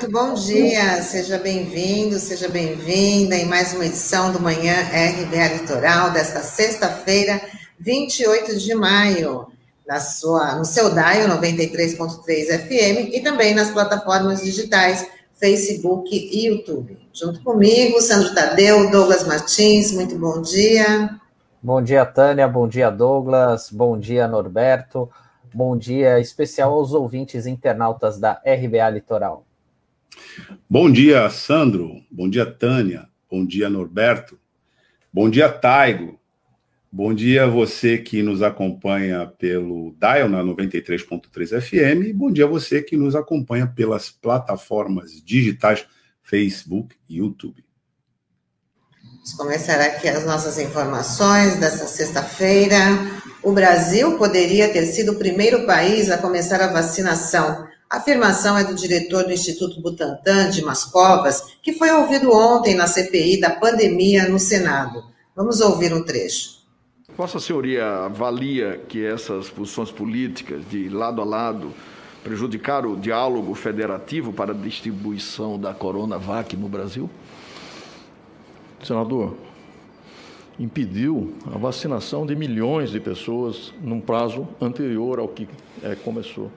muito bom dia. Seja bem-vindo, seja bem-vinda em mais uma edição do Manhã RBA Litoral desta sexta-feira, 28 de maio, na sua, no seu DAIO 93.3 FM e também nas plataformas digitais Facebook e YouTube. Junto comigo, Sandro Tadeu, Douglas Martins, muito bom dia. Bom dia, Tânia, bom dia, Douglas, bom dia, Norberto. Bom dia especial aos ouvintes internautas da RBA Litoral. Bom dia, Sandro. Bom dia, Tânia. Bom dia, Norberto. Bom dia, Taigo. Bom dia você que nos acompanha pelo Dial na 93.3 FM e bom dia você que nos acompanha pelas plataformas digitais Facebook e YouTube. Vamos começar aqui as nossas informações dessa sexta-feira. O Brasil poderia ter sido o primeiro país a começar a vacinação. A afirmação é do diretor do Instituto Butantan, de Mascovas, que foi ouvido ontem na CPI da pandemia no Senado. Vamos ouvir um trecho. Vossa Senhoria avalia que essas posições políticas de lado a lado prejudicaram o diálogo federativo para a distribuição da Coronavac no Brasil? Senador, impediu a vacinação de milhões de pessoas num prazo anterior ao que é, começou.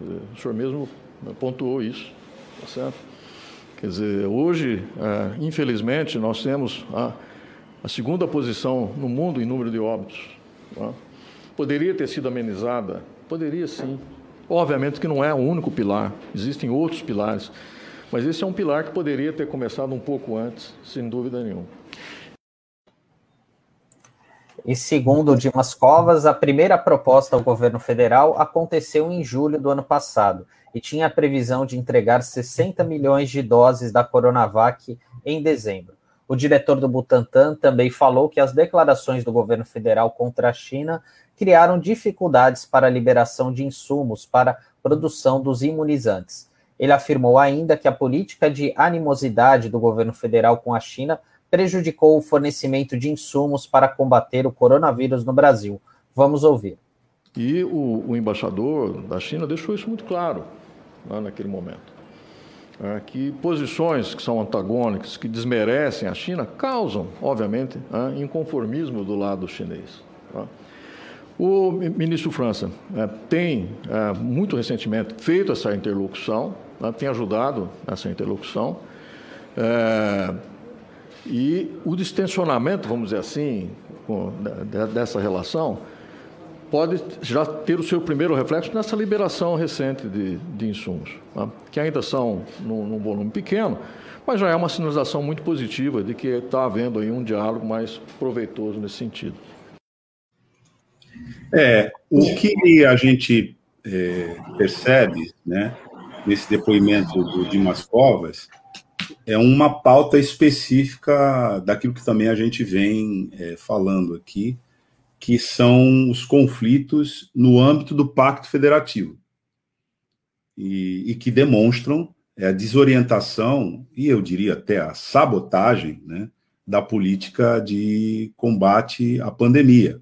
O senhor mesmo pontuou isso, tá certo? Quer dizer, hoje, é, infelizmente, nós temos a, segunda posição no mundo em número de óbitos. Tá? Poderia ter sido amenizada? Poderia sim. Obviamente que não é o único pilar, existem outros pilares, mas esse é um pilar que poderia ter começado um pouco antes, sem dúvida nenhuma. E segundo Dimas Covas, a primeira proposta ao governo federal aconteceu em julho do ano passado e tinha a previsão de entregar 60 milhões de doses da Coronavac em dezembro. O diretor do Butantan também falou que as declarações do governo federal contra a China criaram dificuldades para a liberação de insumos para a produção dos imunizantes. Ele afirmou ainda que a política de animosidade do governo federal com a China prejudicou o fornecimento de insumos para combater o coronavírus no Brasil. Vamos ouvir. E o, o embaixador da China deixou isso muito claro lá naquele momento. É, que posições que são antagônicas, que desmerecem a China, causam, obviamente, é, inconformismo do lado chinês. Tá? O ministro França é, tem, é, muito recentemente, feito essa interlocução, né, tem ajudado essa interlocução. E o distensionamento, vamos dizer assim, com, dessa relação, pode já ter o seu primeiro reflexo nessa liberação recente de, de insumos, tá? que ainda são num, num, volume pequeno, mas já é uma sinalização muito positiva de que está havendo aí um diálogo mais proveitoso nesse sentido. É, o que a gente é, percebe, né, nesse depoimento do Dimas Covas, é uma pauta específica daquilo que também a gente vem é, falando aqui, que são os conflitos no âmbito do Pacto Federativo e, e que demonstram é, a desorientação e eu diria até a sabotagem né, da política de combate à pandemia.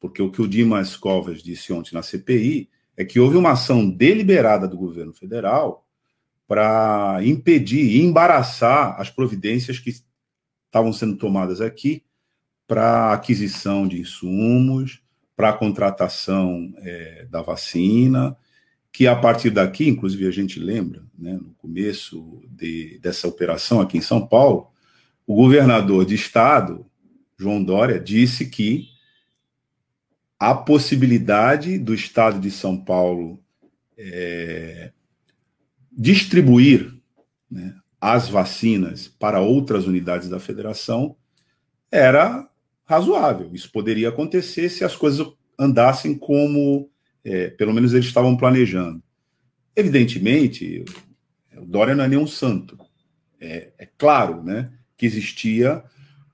Porque o que o Dimas Covas disse ontem na CPI é que houve uma ação deliberada do governo federal para impedir e embaraçar as providências que estavam sendo tomadas aqui para aquisição de insumos, para a contratação é, da vacina, que a partir daqui, inclusive a gente lembra, né, no começo de, dessa operação aqui em São Paulo, o governador de estado, João Dória, disse que a possibilidade do estado de São Paulo é, distribuir né, as vacinas para outras unidades da federação era razoável. Isso poderia acontecer se as coisas andassem como, é, pelo menos, eles estavam planejando. Evidentemente, o Dória não é nenhum santo. É, é claro né, que existia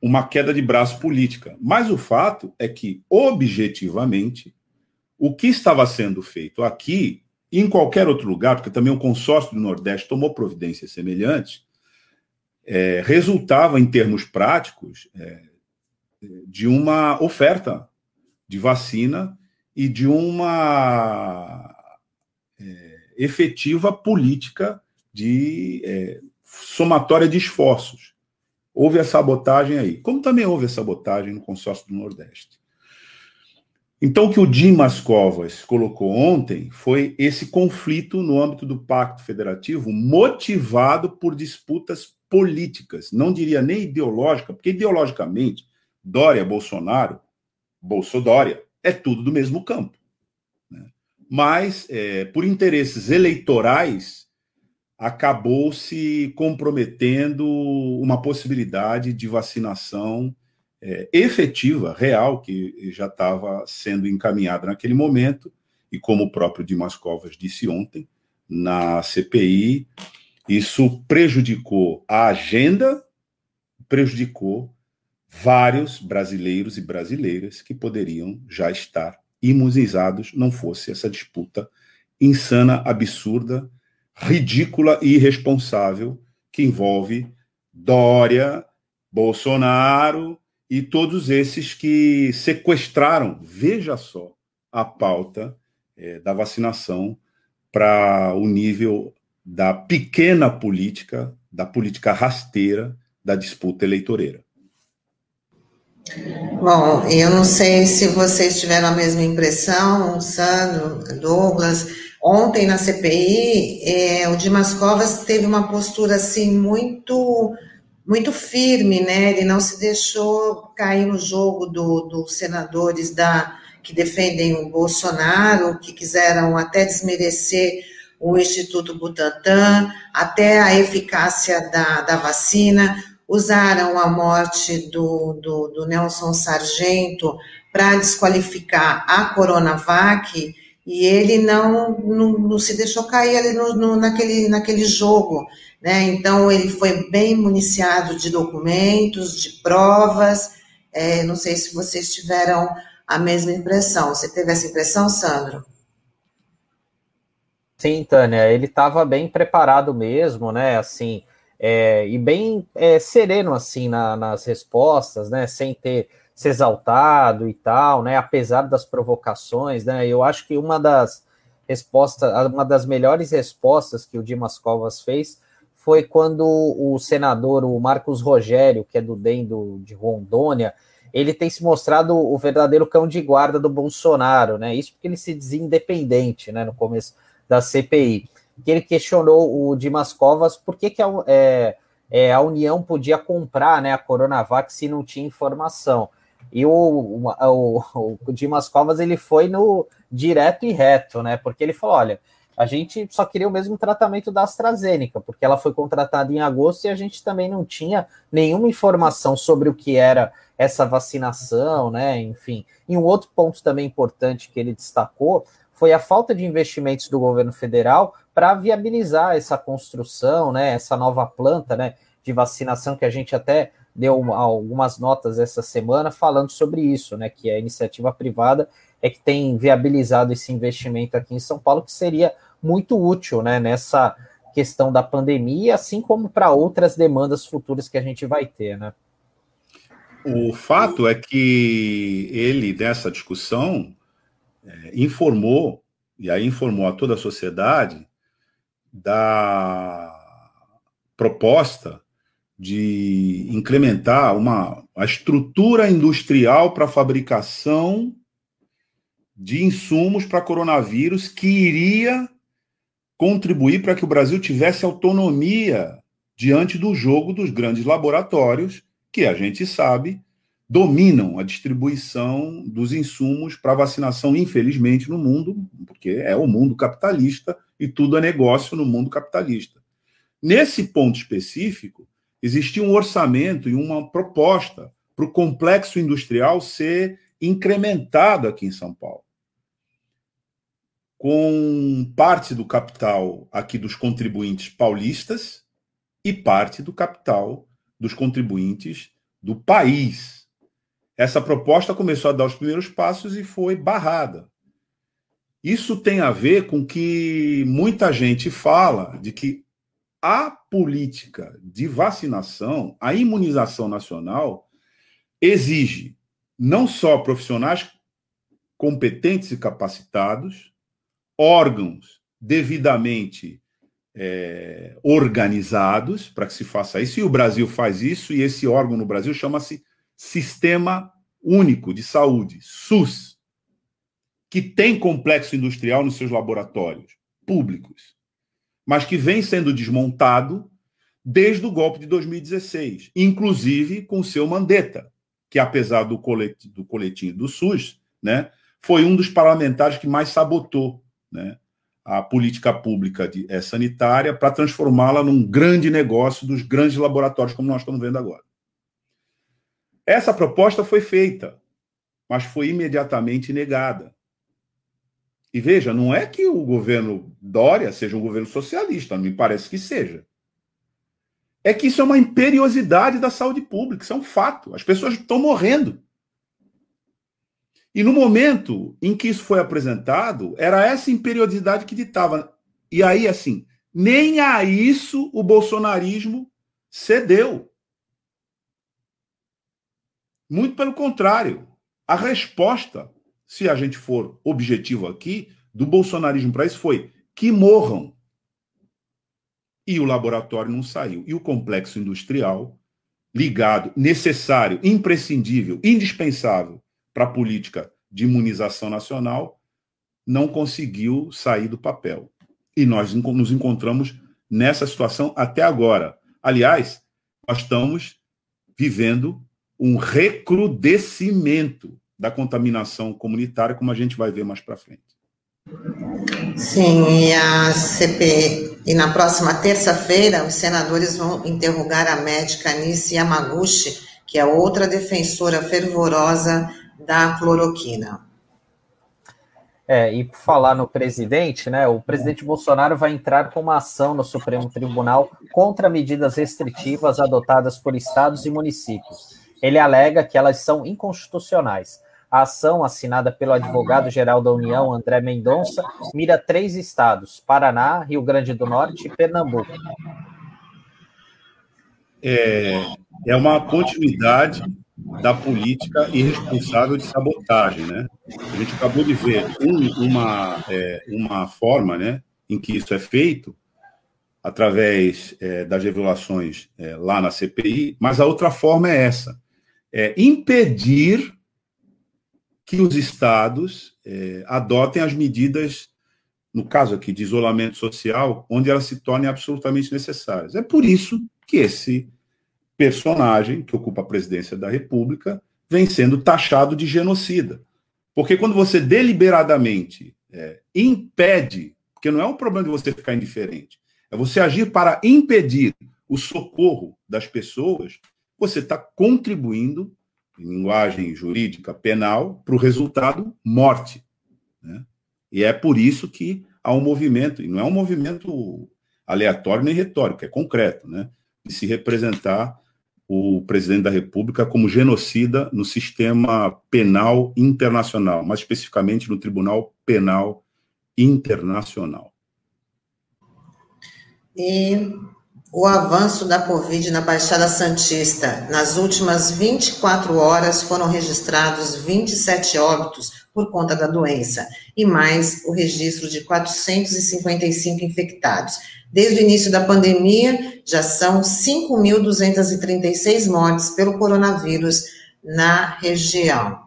uma queda de braço política. Mas o fato é que, objetivamente, o que estava sendo feito aqui em qualquer outro lugar, porque também o consórcio do Nordeste tomou providências semelhantes, é, resultava, em termos práticos, é, de uma oferta de vacina e de uma é, efetiva política de é, somatória de esforços. Houve a sabotagem aí, como também houve a sabotagem no consórcio do Nordeste. Então, o que o Dimas Covas colocou ontem foi esse conflito no âmbito do Pacto Federativo, motivado por disputas políticas, não diria nem ideológica, porque ideologicamente, Dória, Bolsonaro, Bolsodória, é tudo do mesmo campo. Né? Mas, é, por interesses eleitorais, acabou se comprometendo uma possibilidade de vacinação é, efetiva, real, que já estava sendo encaminhada naquele momento, e como o próprio Dimas Covas disse ontem, na CPI, isso prejudicou a agenda, prejudicou vários brasileiros e brasileiras que poderiam já estar imunizados, não fosse essa disputa insana, absurda, ridícula e irresponsável que envolve Dória, Bolsonaro e todos esses que sequestraram, veja só, a pauta é, da vacinação para o nível da pequena política, da política rasteira, da disputa eleitoreira. Bom, eu não sei se vocês tiveram a mesma impressão, Sandro, Douglas. Ontem na CPI, é, o Dimas Covas teve uma postura assim muito muito firme, né? Ele não se deixou cair no jogo dos do senadores da que defendem o Bolsonaro, que quiseram até desmerecer o Instituto Butantan, até a eficácia da, da vacina, usaram a morte do, do, do Nelson Sargento para desqualificar a Coronavac, e ele não, não, não se deixou cair ali no, no, naquele, naquele jogo, né? Então, ele foi bem municiado de documentos, de provas, é, não sei se vocês tiveram a mesma impressão. Você teve essa impressão, Sandro? Sim, Tânia, ele estava bem preparado mesmo, né? Assim, é, e bem é, sereno assim na, nas respostas, né? Sem ter se exaltado e tal, né? Apesar das provocações, né? Eu acho que uma das respostas, uma das melhores respostas que o Dimas Covas fez foi quando o senador, o Marcos Rogério, que é do DEM do, de Rondônia, ele tem se mostrado o verdadeiro cão de guarda do Bolsonaro, né? Isso porque ele se dizia independente, né? No começo da CPI, que ele questionou o Dimas Covas por que, que a, é, é, a União podia comprar né, a Coronavac se não tinha informação. E o, o, o, o Dimas Covas ele foi no direto e reto, né? Porque ele falou: olha, a gente só queria o mesmo tratamento da AstraZeneca, porque ela foi contratada em agosto e a gente também não tinha nenhuma informação sobre o que era essa vacinação, né? Enfim. E um outro ponto também importante que ele destacou foi a falta de investimentos do governo federal para viabilizar essa construção, né, essa nova planta, né, de vacinação que a gente até deu algumas notas essa semana falando sobre isso, né, que a iniciativa privada é que tem viabilizado esse investimento aqui em São Paulo, que seria muito útil, né, nessa questão da pandemia, assim como para outras demandas futuras que a gente vai ter, né? O fato é que ele, nessa discussão, é, informou, e aí informou a toda a sociedade, da proposta de incrementar uma, a estrutura industrial para fabricação de insumos para coronavírus que iria contribuir para que o Brasil tivesse autonomia diante do jogo dos grandes laboratórios, que a gente sabe dominam a distribuição dos insumos para vacinação, infelizmente, no mundo, porque é o mundo capitalista e tudo é negócio no mundo capitalista. Nesse ponto específico, existia um orçamento e uma proposta para o complexo industrial ser incrementado aqui em São Paulo. Com parte do capital aqui dos contribuintes paulistas e parte do capital dos contribuintes do país essa proposta começou a dar os primeiros passos e foi barrada. Isso tem a ver com que muita gente fala de que a política de vacinação, a imunização nacional, exige não só profissionais competentes e capacitados, órgãos devidamente é, organizados para que se faça isso, e o Brasil faz isso, e esse órgão no Brasil chama-se Sistema Único de Saúde, SUS, que tem complexo industrial nos seus laboratórios públicos, mas que vem sendo desmontado desde o golpe de 2016, inclusive com o seu Mandetta, que apesar do coletinho do, coletinho do SUS, né, foi um dos parlamentares que mais sabotou né, a política pública de, é, sanitária para transformá-la num grande negócio dos grandes laboratórios, como nós estamos vendo agora. Essa proposta foi feita, mas foi imediatamente negada. E veja, não é que o governo Dória seja um governo socialista, me parece que seja. É que isso é uma imperiosidade da saúde pública, isso é um fato. As pessoas estão morrendo. E no momento em que isso foi apresentado, era essa imperiosidade que ditava. E aí, assim, nem a isso o bolsonarismo cedeu. Muito pelo contrário. A resposta, se a gente for objetivo aqui, do bolsonarismo para isso foi que morram. E o laboratório não saiu. E o complexo industrial, ligado, necessário, imprescindível, indispensável para a política de imunização nacional não conseguiu sair do papel. E nós nos encontramos nessa situação até agora. Aliás, nós estamos vivendo um recrudescimento da contaminação comunitária, como a gente vai ver mais para frente. Sim, e a CP e na próxima terça-feira os senadores vão interrogar a médica Anice Yamaguchi, que é outra defensora fervorosa da cloroquina. É, e por falar no presidente, né? O presidente Bolsonaro vai entrar com uma ação no Supremo Tribunal contra medidas restritivas adotadas por estados e municípios. Ele alega que elas são inconstitucionais. A ação, assinada pelo advogado-geral da União, André Mendonça, mira três estados: Paraná, Rio Grande do Norte e Pernambuco. É, é uma continuidade da política irresponsável de sabotagem, né? A gente acabou de ver um, uma, é, uma forma, né, em que isso é feito através é, das revelações é, lá na CPI, mas a outra forma é essa: é impedir que os estados é, adotem as medidas, no caso aqui de isolamento social, onde elas se tornem absolutamente necessárias. É por isso que esse personagem que ocupa a presidência da República vem sendo taxado de genocida. Porque quando você deliberadamente é, impede, porque não é um problema de você ficar indiferente, é você agir para impedir o socorro das pessoas, você está contribuindo, em linguagem jurídica penal, para o resultado morte. Né? E é por isso que há um movimento, e não é um movimento aleatório nem retórico, é concreto, né? de se representar o presidente da República como genocida no sistema penal internacional, mais especificamente no Tribunal Penal Internacional. E o avanço da Covid na Baixada Santista. Nas últimas 24 horas foram registrados 27 óbitos por conta da doença e mais o registro de 455 infectados. Desde o início da pandemia, já são 5.236 mortes pelo coronavírus na região.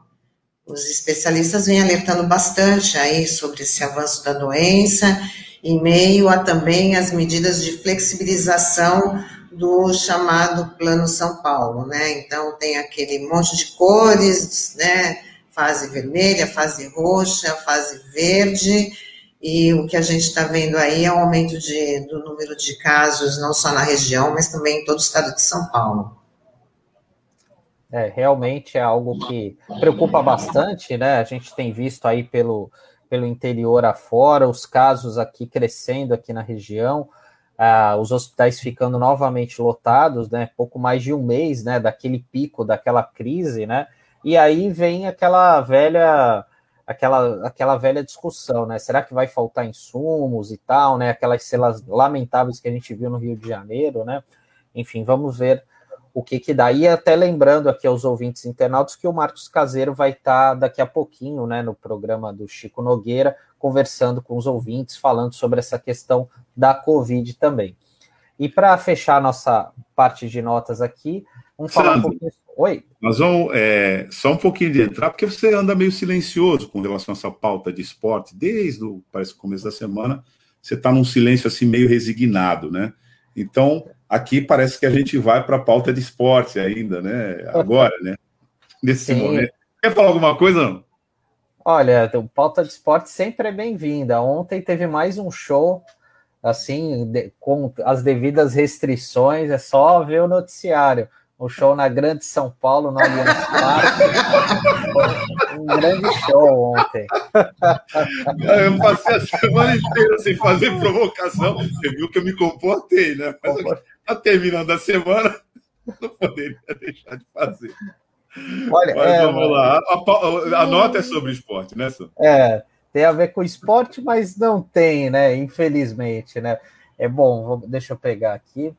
Os especialistas vêm alertando bastante aí sobre esse avanço da doença, em meio a também as medidas de flexibilização do chamado Plano São Paulo, né? Então tem aquele monte de cores, né? Fase vermelha, fase roxa, fase verde, e o que a gente está vendo aí é um aumento de, do número de casos, não só na região, mas também em todo o estado de São Paulo. É, realmente é algo que preocupa bastante, né? A gente tem visto aí pelo, pelo interior afora, os casos aqui crescendo aqui na região, ah, os hospitais ficando novamente lotados, né? Pouco mais de um mês, né? Daquele pico, daquela crise, né? E aí vem aquela velha aquela, aquela velha discussão, né? Será que vai faltar insumos e tal, né? Aquelas celas lamentáveis que a gente viu no Rio de Janeiro, né? Enfim, vamos ver o que que dá. E até lembrando aqui aos ouvintes internautas que o Marcos Caseiro vai estar tá daqui a pouquinho, né, no programa do Chico Nogueira, conversando com os ouvintes, falando sobre essa questão da Covid também. E para fechar nossa parte de notas aqui, vamos falar Sandro, um pouquinho. Oi. Nós vamos é, só um pouquinho de entrar, porque você anda meio silencioso com relação a essa pauta de esporte, desde o parece, começo da semana, você está num silêncio assim meio resignado, né? Então, aqui parece que a gente vai para a pauta de esporte ainda, né? Agora, né? Nesse Sim. momento. Quer falar alguma coisa? Olha, o pauta de esporte sempre é bem-vinda. Ontem teve mais um show, assim, de, com as devidas restrições, é só ver o noticiário o show na Grande São Paulo, no Allianz Parque. um grande show ontem. Eu passei a semana inteira sem fazer provocação. Você viu que eu me comportei, né? Mas tá terminando a semana, não poderia deixar de fazer. Olha, Mas é, vamos lá. A, a, a, nota é sobre esporte, né, Sam? É, tem a ver com esporte, mas não tem, né? Infelizmente, né? É bom, vou, deixa eu pegar aqui.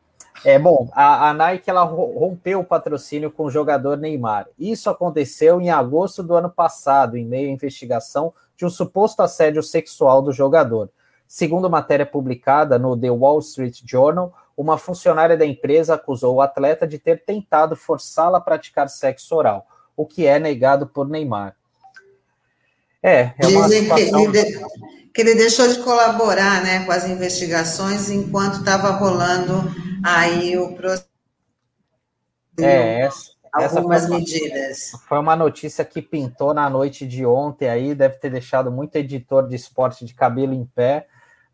É bom, a, a, Nike ela rompeu o patrocínio com o jogador Neymar. Isso aconteceu em agosto do ano passado, em meio à investigação de um suposto assédio sexual do jogador. Segundo matéria publicada no The Wall Street Journal, uma funcionária da empresa acusou o atleta de ter tentado forçá-la a praticar sexo oral, o que é negado por Neymar. É, é uma Dizem situação... que, ele, que ele deixou de colaborar né, com as investigações enquanto estava rolando aí o processo. É, essa, algumas essa foi medidas. Uma, foi uma notícia que pintou na noite de ontem aí, deve ter deixado muito editor de esporte de cabelo em pé,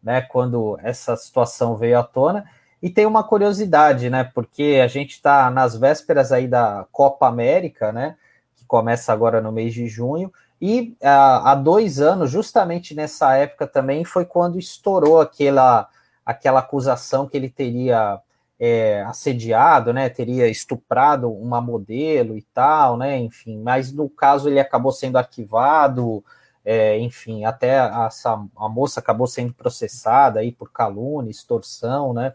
né, quando essa situação veio à tona. E tem uma curiosidade, né, porque a gente está nas vésperas aí da Copa América, né, que começa agora no mês de junho, e há dois anos, justamente nessa época também, foi quando estourou aquela, aquela acusação que ele teria é, assediado, né, teria estuprado uma modelo e tal, né, enfim, mas no caso ele acabou sendo arquivado, é, enfim, até a, a moça acabou sendo processada aí por calúnia, extorsão, né,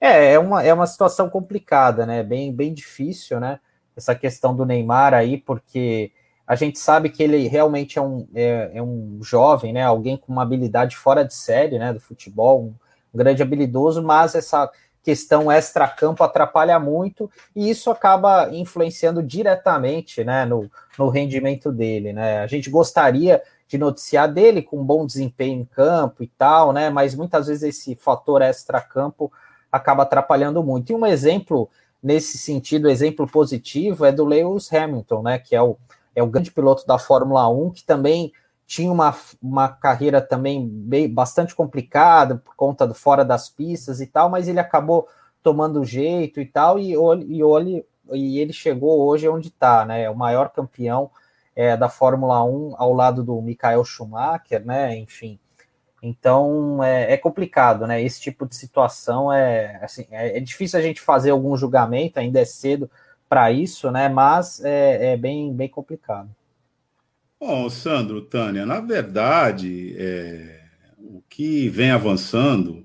é, é uma, é uma situação complicada, né, bem, bem difícil, né, essa questão do Neymar aí, porque a gente sabe que ele realmente é um, é, é um jovem, né, alguém com uma habilidade fora de série, né, do futebol, um, um grande habilidoso, mas essa questão extra-campo atrapalha muito e isso acaba influenciando diretamente né, no, no rendimento dele. Né? A gente gostaria de noticiar dele com bom desempenho em campo e tal, né? Mas muitas vezes esse fator extra-campo acaba atrapalhando muito. E um exemplo nesse sentido, exemplo positivo, é do Lewis Hamilton, né? Que é o, é o grande piloto da Fórmula 1, que também tinha uma, uma carreira também bem, bastante complicada por conta do fora das pistas e tal, mas ele acabou tomando jeito e tal, e, e, olhe, e ele chegou hoje onde está, né? O maior campeão é, da Fórmula 1 ao lado do Michael Schumacher, né? Enfim. Então é, é complicado, né? Esse tipo de situação é assim, é, é difícil a gente fazer algum julgamento, ainda é cedo para isso, né? Mas é, é bem, bem complicado. Bom, Sandro, Tânia, na verdade, é, o que vem avançando,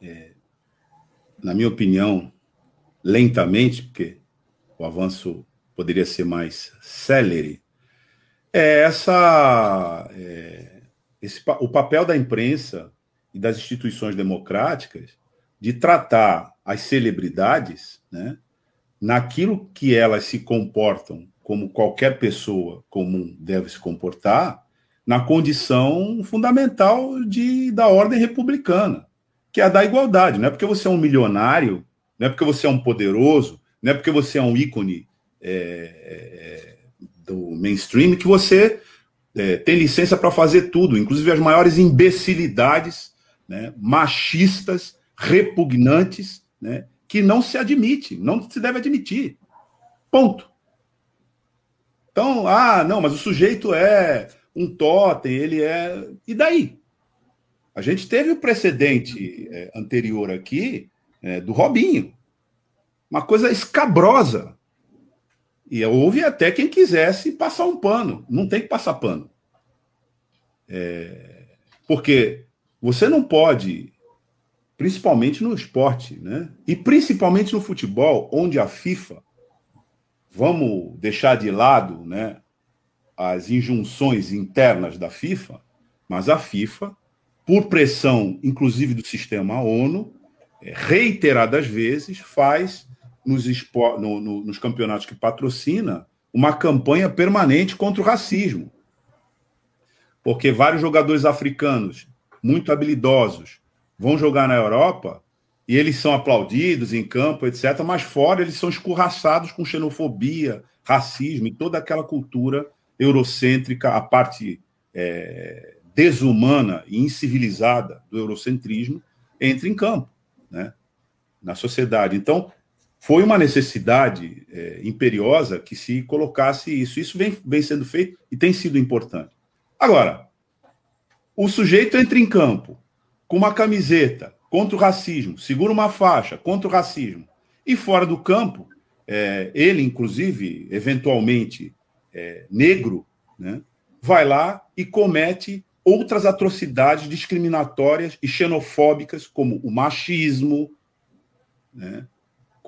é, na minha opinião, lentamente, porque o avanço poderia ser mais célere, é essa, é, esse, o papel da imprensa e das instituições democráticas de tratar as celebridades né, naquilo que elas se comportam como qualquer pessoa comum deve se comportar, na condição fundamental de, da ordem republicana, que é a da igualdade. Não é porque você é um milionário, não é porque você é um poderoso, não é porque você é um ícone é, é, do mainstream que você é, tem licença para fazer tudo, inclusive as maiores imbecilidades, né, machistas, repugnantes, né, que não se admite, não se deve admitir. Ponto. Então, ah, não, mas o sujeito é um totem, ele é. E daí? A gente teve o precedente é, anterior aqui é, do Robinho. Uma coisa escabrosa. E houve até quem quisesse passar um pano. Não tem que passar pano. É, porque você não pode, principalmente no esporte, né? E principalmente no futebol, onde a FIFA vamos deixar de lado né, as injunções internas da FIFA, Mas a FIFA, por pressão, inclusive do sistema ONU, é, reiteradas vezes, faz nos, no, no, nos campeonatos que patrocina uma campanha permanente contra o racismo. Porque vários jogadores africanos, muito habilidosos, vão jogar na Europa e eles são aplaudidos em campo, etc., mas fora eles são escorraçados com xenofobia, racismo e toda aquela cultura eurocêntrica, a parte é, desumana e incivilizada do eurocentrismo, entra em campo né, na sociedade. Então, foi uma necessidade é, imperiosa que se colocasse isso. Isso vem, vem sendo feito e tem sido importante. Agora, o sujeito entra em campo com uma camiseta contra o racismo, segura uma faixa contra o racismo, e fora do campo, é, ele, inclusive, eventualmente é, negro, né, vai lá e comete outras atrocidades discriminatórias e xenofóbicas, como o machismo, né,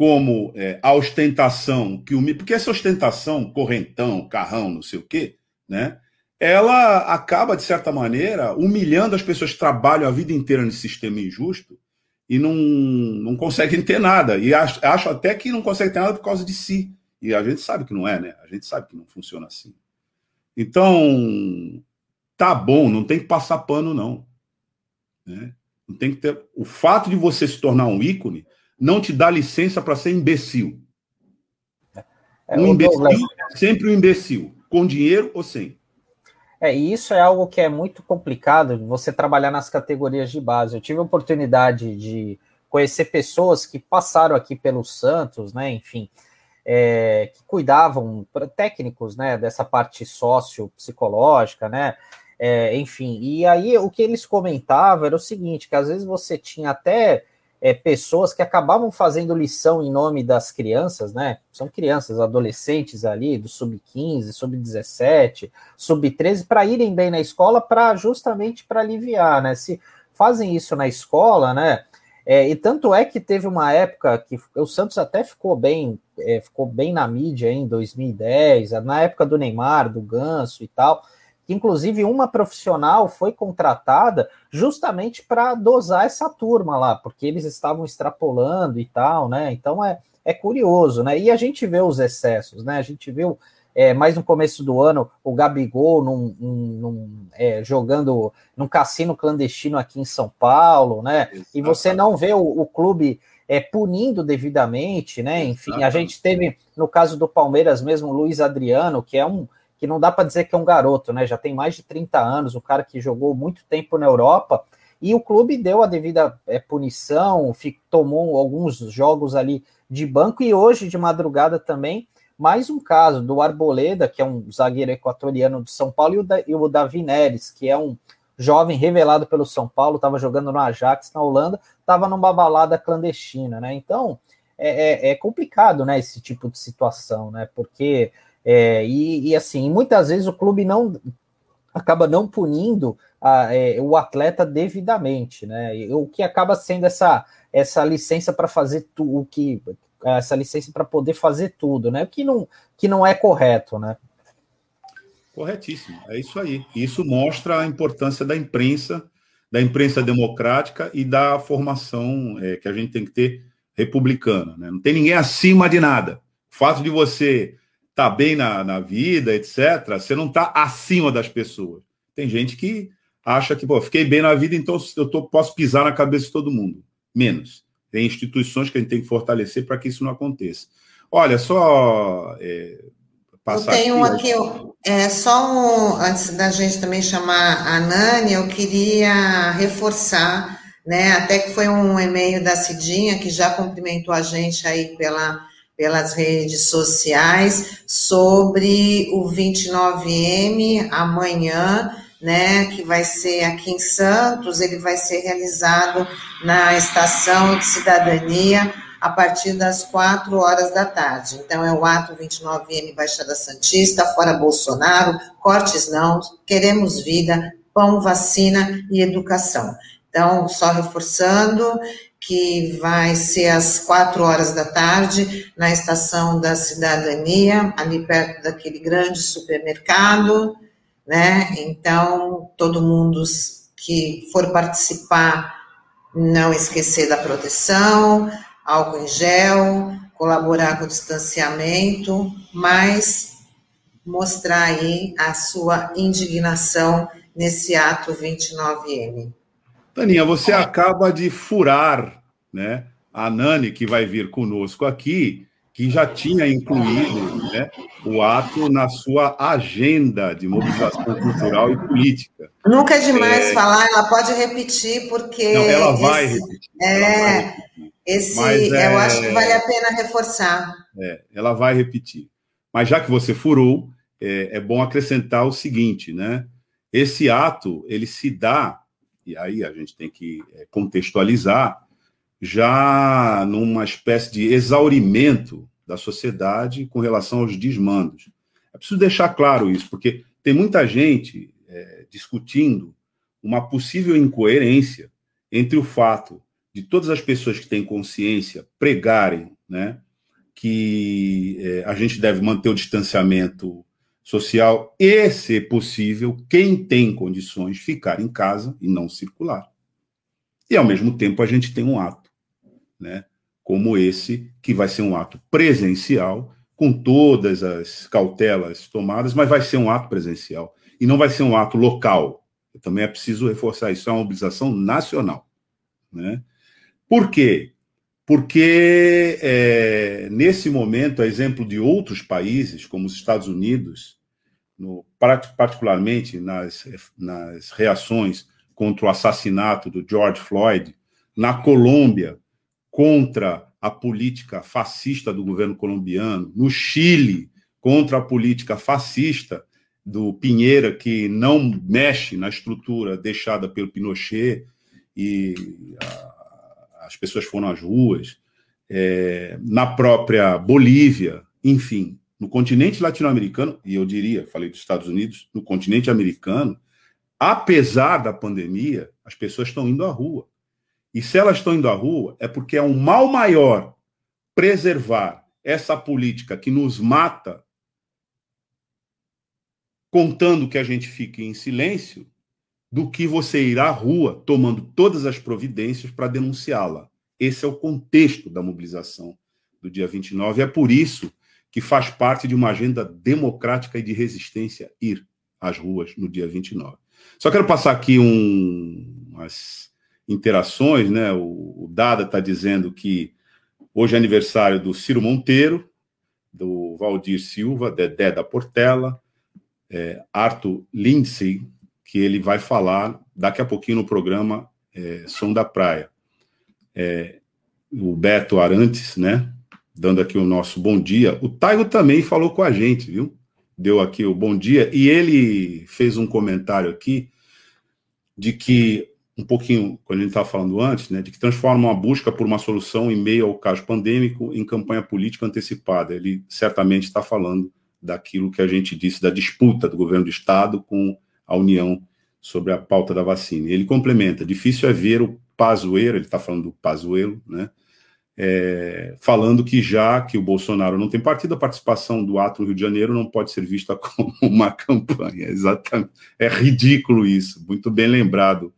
como é, a ostentação, que o, porque essa ostentação, correntão, carrão, não sei o quê, né, ela acaba, de certa maneira, humilhando as pessoas que trabalham a vida inteira nesse sistema injusto e não, não conseguem ter nada. E acho, acho até que não conseguem ter nada por causa de si. E a gente sabe que não é, né? A gente sabe que não funciona assim. Então, tá bom, não tem que passar pano, não. Né? Não tem que ter. O fato de você se tornar um ícone não te dá licença para ser imbecil. É, um imbecil é sempre um imbecil, com dinheiro ou sem. É, e isso é algo que é muito complicado você trabalhar nas categorias de base. Eu tive a oportunidade de conhecer pessoas que passaram aqui pelo Santos, né? Enfim, é, que cuidavam, técnicos, né, dessa parte sócio-psicológica, né? É, enfim, e aí o que eles comentavam era o seguinte: que às vezes você tinha até é, pessoas que acabavam fazendo lição em nome das crianças, né? São crianças, adolescentes ali, do sub-15, sub-17, sub-13, para irem bem na escola, para justamente para aliviar, né? Se fazem isso na escola, né? É, e tanto é que teve uma época que o Santos até ficou bem, é, ficou bem na mídia em 2010, na época do Neymar, do Ganso e tal inclusive uma profissional foi contratada justamente para dosar essa turma lá, porque eles estavam extrapolando e tal, né? Então é, é curioso, né? E a gente vê os excessos, né? A gente viu é, mais no começo do ano o Gabigol num, num, é, jogando num cassino clandestino aqui em São Paulo, né? E você não vê o, o clube é, punindo devidamente, né? Enfim, a gente teve no caso do Palmeiras mesmo o Luiz Adriano, que é um que não dá para dizer que é um garoto, né? Já tem mais de 30 anos, um cara que jogou muito tempo na Europa, e o clube deu a devida é, punição, tomou alguns jogos ali de banco, e hoje, de madrugada também, mais um caso do Arboleda, que é um zagueiro equatoriano do São Paulo, e o, da, e o Davi Neres, que é um jovem revelado pelo São Paulo, estava jogando no Ajax, na Holanda, estava numa balada clandestina, né? Então, é, é, é complicado, né, esse tipo de situação, né? Porque é, e, e, assim, muitas vezes o clube não acaba não punindo a, é, o atleta devidamente, né? O que acaba sendo essa, essa licença para fazer tu, o que essa licença para poder fazer tudo, né? O que não, que não é correto, né? Corretíssimo, é isso aí. Isso mostra a importância da imprensa, da imprensa democrática e da formação é, que a gente tem que ter republicana. Né? Não tem ninguém acima de nada. O fato de você tá bem na, na vida, etc., você não está acima das pessoas. Tem gente que acha que, pô, fiquei bem na vida, então eu tô, posso pisar na cabeça de todo mundo. Menos. Tem instituições que a gente tem que fortalecer para que isso não aconteça. Olha, só é, passar. Eu tenho aqui, aqui é, só um, antes da gente também chamar a Nani, eu queria reforçar, né? Até que foi um e-mail da Cidinha que já cumprimentou a gente aí pela pelas redes sociais sobre o 29M amanhã, né, que vai ser aqui em Santos, ele vai ser realizado na Estação de Cidadania a partir das quatro horas da tarde. Então, é o ato 29M Baixada Santista, fora Bolsonaro, cortes não, queremos vida, pão, vacina e educação. Então, só reforçando, que vai ser às quatro horas da tarde, na estação da cidadania, ali perto daquele grande supermercado, né? Então, todo mundo que for participar, não esquecer da proteção, álcool em gel, colaborar com o distanciamento, mas mostrar aí a sua indignação nesse ato 29M. Taninha, você acaba de furar, né? A Nani, que vai vir conosco aqui, que já tinha incluído né, o ato na sua agenda de mobilização cultural e política. Nunca é demais é... falar, ela pode repetir, porque. Não, ela vai esse, repetir. É, vai repetir. esse Mas, eu é... acho que vale a pena reforçar. É, ela vai repetir. Mas já que você furou, é, é bom acrescentar o seguinte, né? Esse ato, ele se dá, e aí a gente tem que é, contextualizar, já numa espécie de exaurimento da sociedade com relação aos desmandos. É preciso deixar claro isso, porque tem muita gente é, discutindo uma possível incoerência entre o fato de todas as pessoas que têm consciência pregarem né, que é, a gente deve manter o distanciamento social e, se possível, quem tem condições, ficar em casa e não circular. E, ao mesmo tempo, a gente tem um ato né, como esse, que vai ser um ato presencial, com todas as cautelas tomadas, mas vai ser um ato presencial. E não vai ser um ato local. Também é preciso reforçar isso, é uma mobilização nacional. Né? Por quê? Porque, é, nesse momento, a exemplo de outros países, como os Estados Unidos, no, particularmente nas, nas reações contra o assassinato do George Floyd, na Colômbia, contra a política fascista do governo colombiano, no Chile, contra a política fascista do Pinheira, que não mexe na estrutura deixada pelo Pinochet, e a, as pessoas foram às ruas, é, na própria Bolívia, enfim, no continente latino-americano, e eu diria, falei dos Estados Unidos, no continente americano, apesar da pandemia, as pessoas estão indo à rua. E se elas estão indo à rua, é porque é um mal maior preservar essa política que nos mata, contando que a gente fique em silêncio, do que você ir à rua tomando todas as providências para denunciá-la. Esse é o contexto da mobilização do dia 29. É por isso que faz parte de uma agenda democrática e de resistência ir às ruas no dia 29. Só quero passar aqui um, umas interações, né? O, o Dada está dizendo que hoje é aniversário do Ciro Monteiro, do Valdir Silva, Dedé da Portela, é, Arthur Lindsay, que ele vai falar daqui a pouquinho no programa é, Som da Praia. É, o Beto Arantes, né? Dando aqui o nosso bom dia. O Taigo também falou com a gente, viu? Deu aqui o bom dia. E ele fez um comentário aqui de que um pouquinho, quando a gente estava falando antes, né, de que transforma a busca por uma solução em meio ao caso pandêmico em campanha política antecipada. Ele certamente está falando daquilo que a gente disse da disputa do governo do Estado com a União sobre a pauta da vacina. Ele complementa: difícil é ver o Pazuello, ele está falando do Pazuello, né, é, falando que já que o Bolsonaro não tem partido, a participação do ato no Rio de Janeiro não pode ser vista como uma campanha. Exatamente. É ridículo isso, muito bem lembrado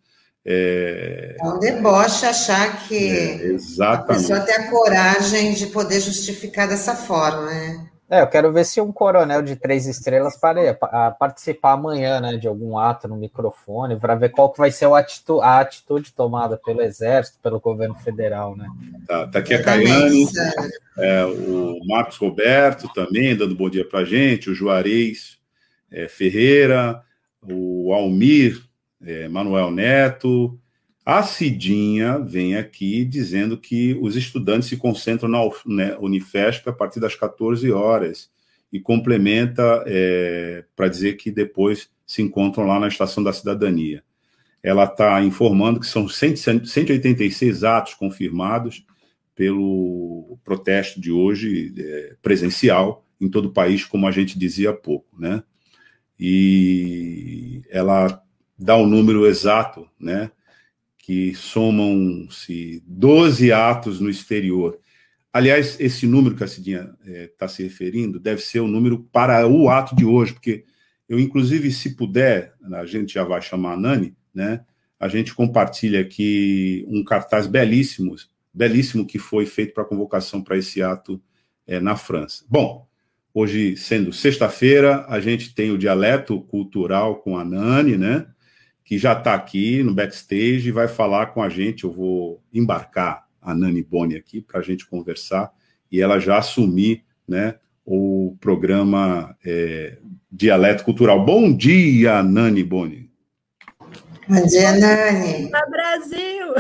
é, é um deboche achar que é, a pessoa tem a coragem de poder justificar dessa forma, né? É, eu quero ver se um coronel de três estrelas para participar amanhã, né, de algum ato no microfone, para ver qual que vai ser a atitude, a atitude, tomada pelo Exército, pelo governo federal, né? Tá, tá aqui a Caiane, é, o Marcos Roberto também, dando bom dia para gente, o Juarez é, Ferreira, o Almir é, Manuel Neto. A Cidinha vem aqui dizendo que os estudantes se concentram na né, Unifesp a partir das 14 horas e complementa é, para dizer que depois se encontram lá na Estação da Cidadania. Ela está informando que são 186 atos confirmados pelo protesto de hoje é, presencial em todo o país, como a gente dizia há pouco, né? E ela dá o um número exato, né? Que somam-se 12 atos no exterior. Aliás, esse número que a Cidinha está é, tá se referindo deve ser o número para o ato de hoje, porque Eu, inclusive, se puder, a gente já vai chamar a Nani, né? A gente compartilha aqui um cartaz belíssimo, belíssimo que foi feito para a convocação para esse ato é, na França. Bom, hoje, sendo sexta-feira, a gente tem o dialeto cultural com a Nani, né? Que já está aqui no backstage e vai falar com a gente. Eu vou embarcar a Nani Boni aqui para a gente conversar e ela já assumir, né? O programa é, Dialeto Cultural. Bom dia, Nani Boni. Bom dia, Nani. Olá, Brasil!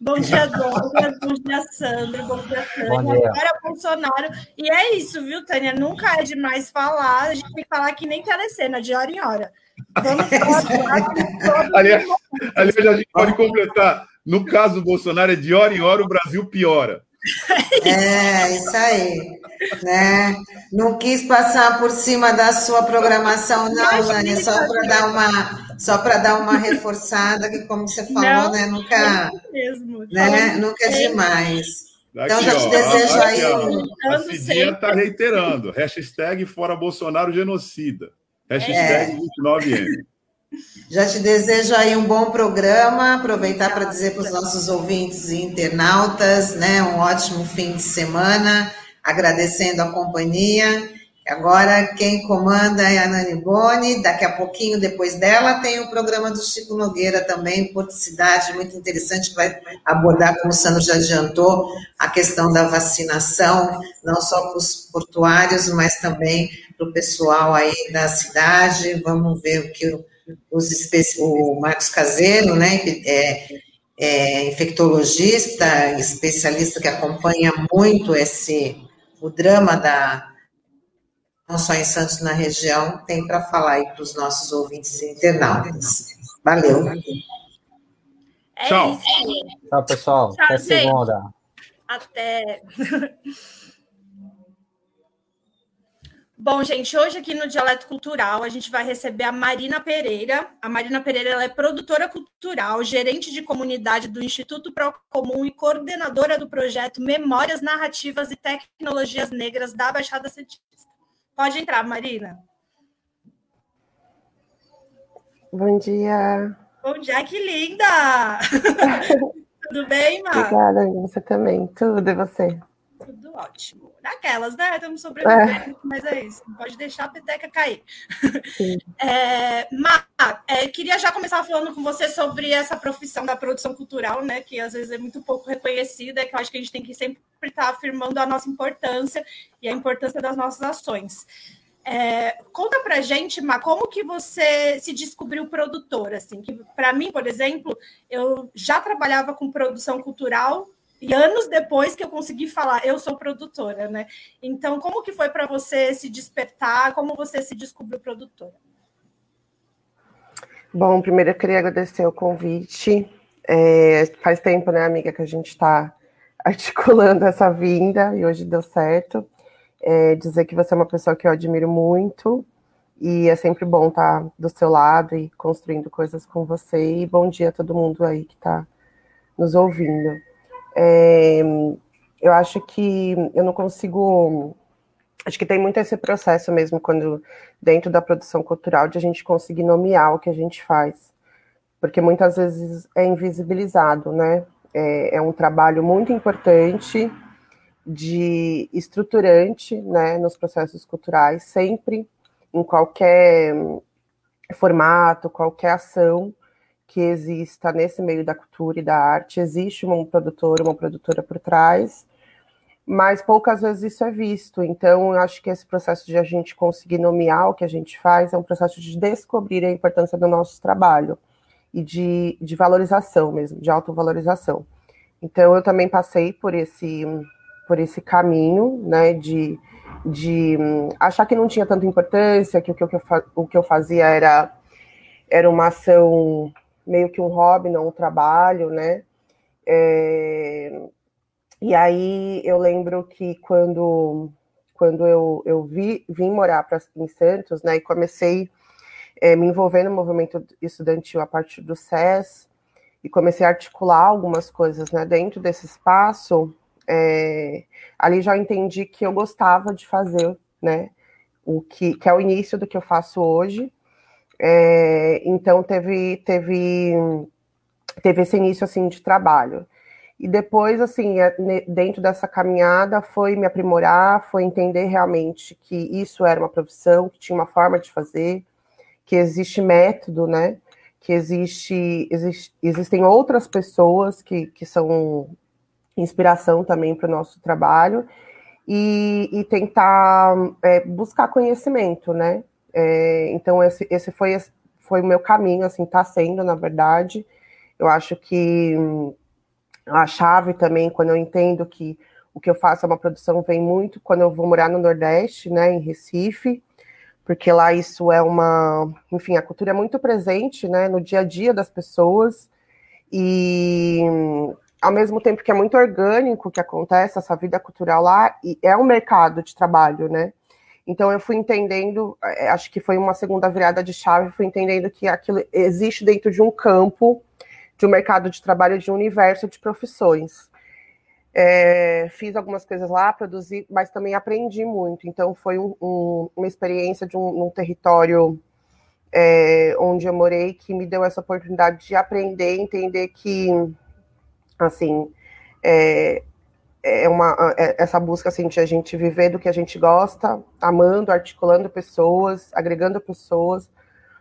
Bom dia, Douglas. Bom dia, Sandro. Bom dia, Tânia. Agora, Bolsonaro. E é isso, viu, Tânia? Nunca é demais falar. A gente tem que falar que nem telecena, de hora em hora. Vamos falar. aliás, aliás, a gente pode completar. No caso do Bolsonaro, é de hora em hora o Brasil piora. É, isso aí. Né? Não quis passar por cima da sua programação, não, Nani, só para dar uma só para dar uma reforçada, que como você falou, não, né, nunca, mesmo, né, nunca é demais. Daqui, então já te ó, desejo aí. Ó, a Cidinha está reiterando. Hashtag fora Bolsonaro genocida. Hashtag é. 29N. Já te desejo aí um bom programa, aproveitar para dizer para os nossos ouvintes e internautas, né, um ótimo fim de semana, agradecendo a companhia. Agora quem comanda é a Nani Boni, daqui a pouquinho depois dela tem o programa do Chico Nogueira também, Porto Cidade, muito interessante, que vai abordar, como o Sandro já adiantou, a questão da vacinação, não só para os portuários, mas também para o pessoal aí da cidade. Vamos ver o que o os, o Marcos Caseiro, né, é, é infectologista, especialista que acompanha muito esse o drama da não só em Santos na região, tem para falar aí para os nossos ouvintes e internautas. Valeu. É Tchau. Isso. Tchau, pessoal. Tchau, Até gente. segunda. Até. Bom, gente, hoje aqui no Dialeto Cultural a gente vai receber a Marina Pereira. A Marina Pereira ela é produtora cultural, gerente de comunidade do Instituto Procomum e coordenadora do projeto Memórias Narrativas e Tecnologias Negras da Baixada Santista. Pode entrar, Marina. Bom dia. Bom dia, que linda! Tudo bem, Mar? Obrigada, você também. Tudo, e você? Tudo ótimo. Naquelas, né? Estamos sobrevivendo, é. mas é isso. Não pode deixar a peteca cair. É, Má, é, queria já começar falando com você sobre essa profissão da produção cultural, né? Que às vezes é muito pouco reconhecida, que eu acho que a gente tem que sempre estar afirmando a nossa importância e a importância das nossas ações. É, conta pra gente, Má, como que você se descobriu produtora? Assim, que para mim, por exemplo, eu já trabalhava com produção cultural e anos depois que eu consegui falar, eu sou produtora, né? Então, como que foi para você se despertar? Como você se descobriu produtora? Bom, primeiro eu queria agradecer o convite. É, faz tempo, né, amiga, que a gente está articulando essa vinda e hoje deu certo. É, dizer que você é uma pessoa que eu admiro muito e é sempre bom estar do seu lado e construindo coisas com você. E bom dia a todo mundo aí que está nos ouvindo. É, eu acho que eu não consigo. Acho que tem muito esse processo mesmo, quando dentro da produção cultural, de a gente conseguir nomear o que a gente faz. Porque muitas vezes é invisibilizado, né? É, é um trabalho muito importante, de estruturante, né, nos processos culturais, sempre, em qualquer formato, qualquer ação, que exista nesse meio da cultura e da arte. Existe um produtor, uma produtora por trás, mas poucas vezes isso é visto. Então, eu acho que esse processo de a gente conseguir nomear o que a gente faz é um processo de descobrir a importância do nosso trabalho e de, de valorização mesmo, de autovalorização. Então, eu também passei por esse, por esse caminho, né, de, de hum, achar que não tinha tanta importância, que o que eu, o que eu fazia era, era uma ação meio que um hobby, não um trabalho, né? É... E aí eu lembro que quando, quando eu, eu vi, vim morar pra, em Santos, né, e comecei é, me envolver no movimento estudantil a partir do SES, e comecei a articular algumas coisas né, dentro desse espaço, é, ali já entendi que eu gostava de fazer, né, o que, que é o início do que eu faço hoje, É, então teve, teve, teve esse início assim de trabalho. E depois, assim, é, dentro dessa caminhada, foi me aprimorar, foi entender realmente que isso era uma profissão, que tinha uma forma de fazer, que existe método, né? Que existe, existe existem outras pessoas que, que são inspiração também para o nosso trabalho e, e tentar é, buscar conhecimento, né? É, então esse, esse foi foi o meu caminho, assim, está sendo, na verdade. Eu acho que a chave também, quando eu entendo que o que eu faço é uma produção, vem muito quando eu vou morar no Nordeste, né, em Recife, porque lá isso é uma, enfim, a cultura é muito presente, né, no dia a dia das pessoas, e ao mesmo tempo que é muito orgânico que acontece essa vida cultural lá, e é um mercado de trabalho, né, então eu fui entendendo, é, acho que foi uma segunda virada de chave, fui entendendo que aquilo existe dentro de um campo, de um mercado de trabalho, de um universo de profissões. É, fiz algumas coisas lá, produzi, mas também aprendi muito. Então, foi um, um, uma experiência de um, um território é, onde eu morei que me deu essa oportunidade de aprender, entender que, assim, é, é uma é, essa busca assim de a gente viver do que a gente gosta, amando, articulando pessoas, agregando pessoas,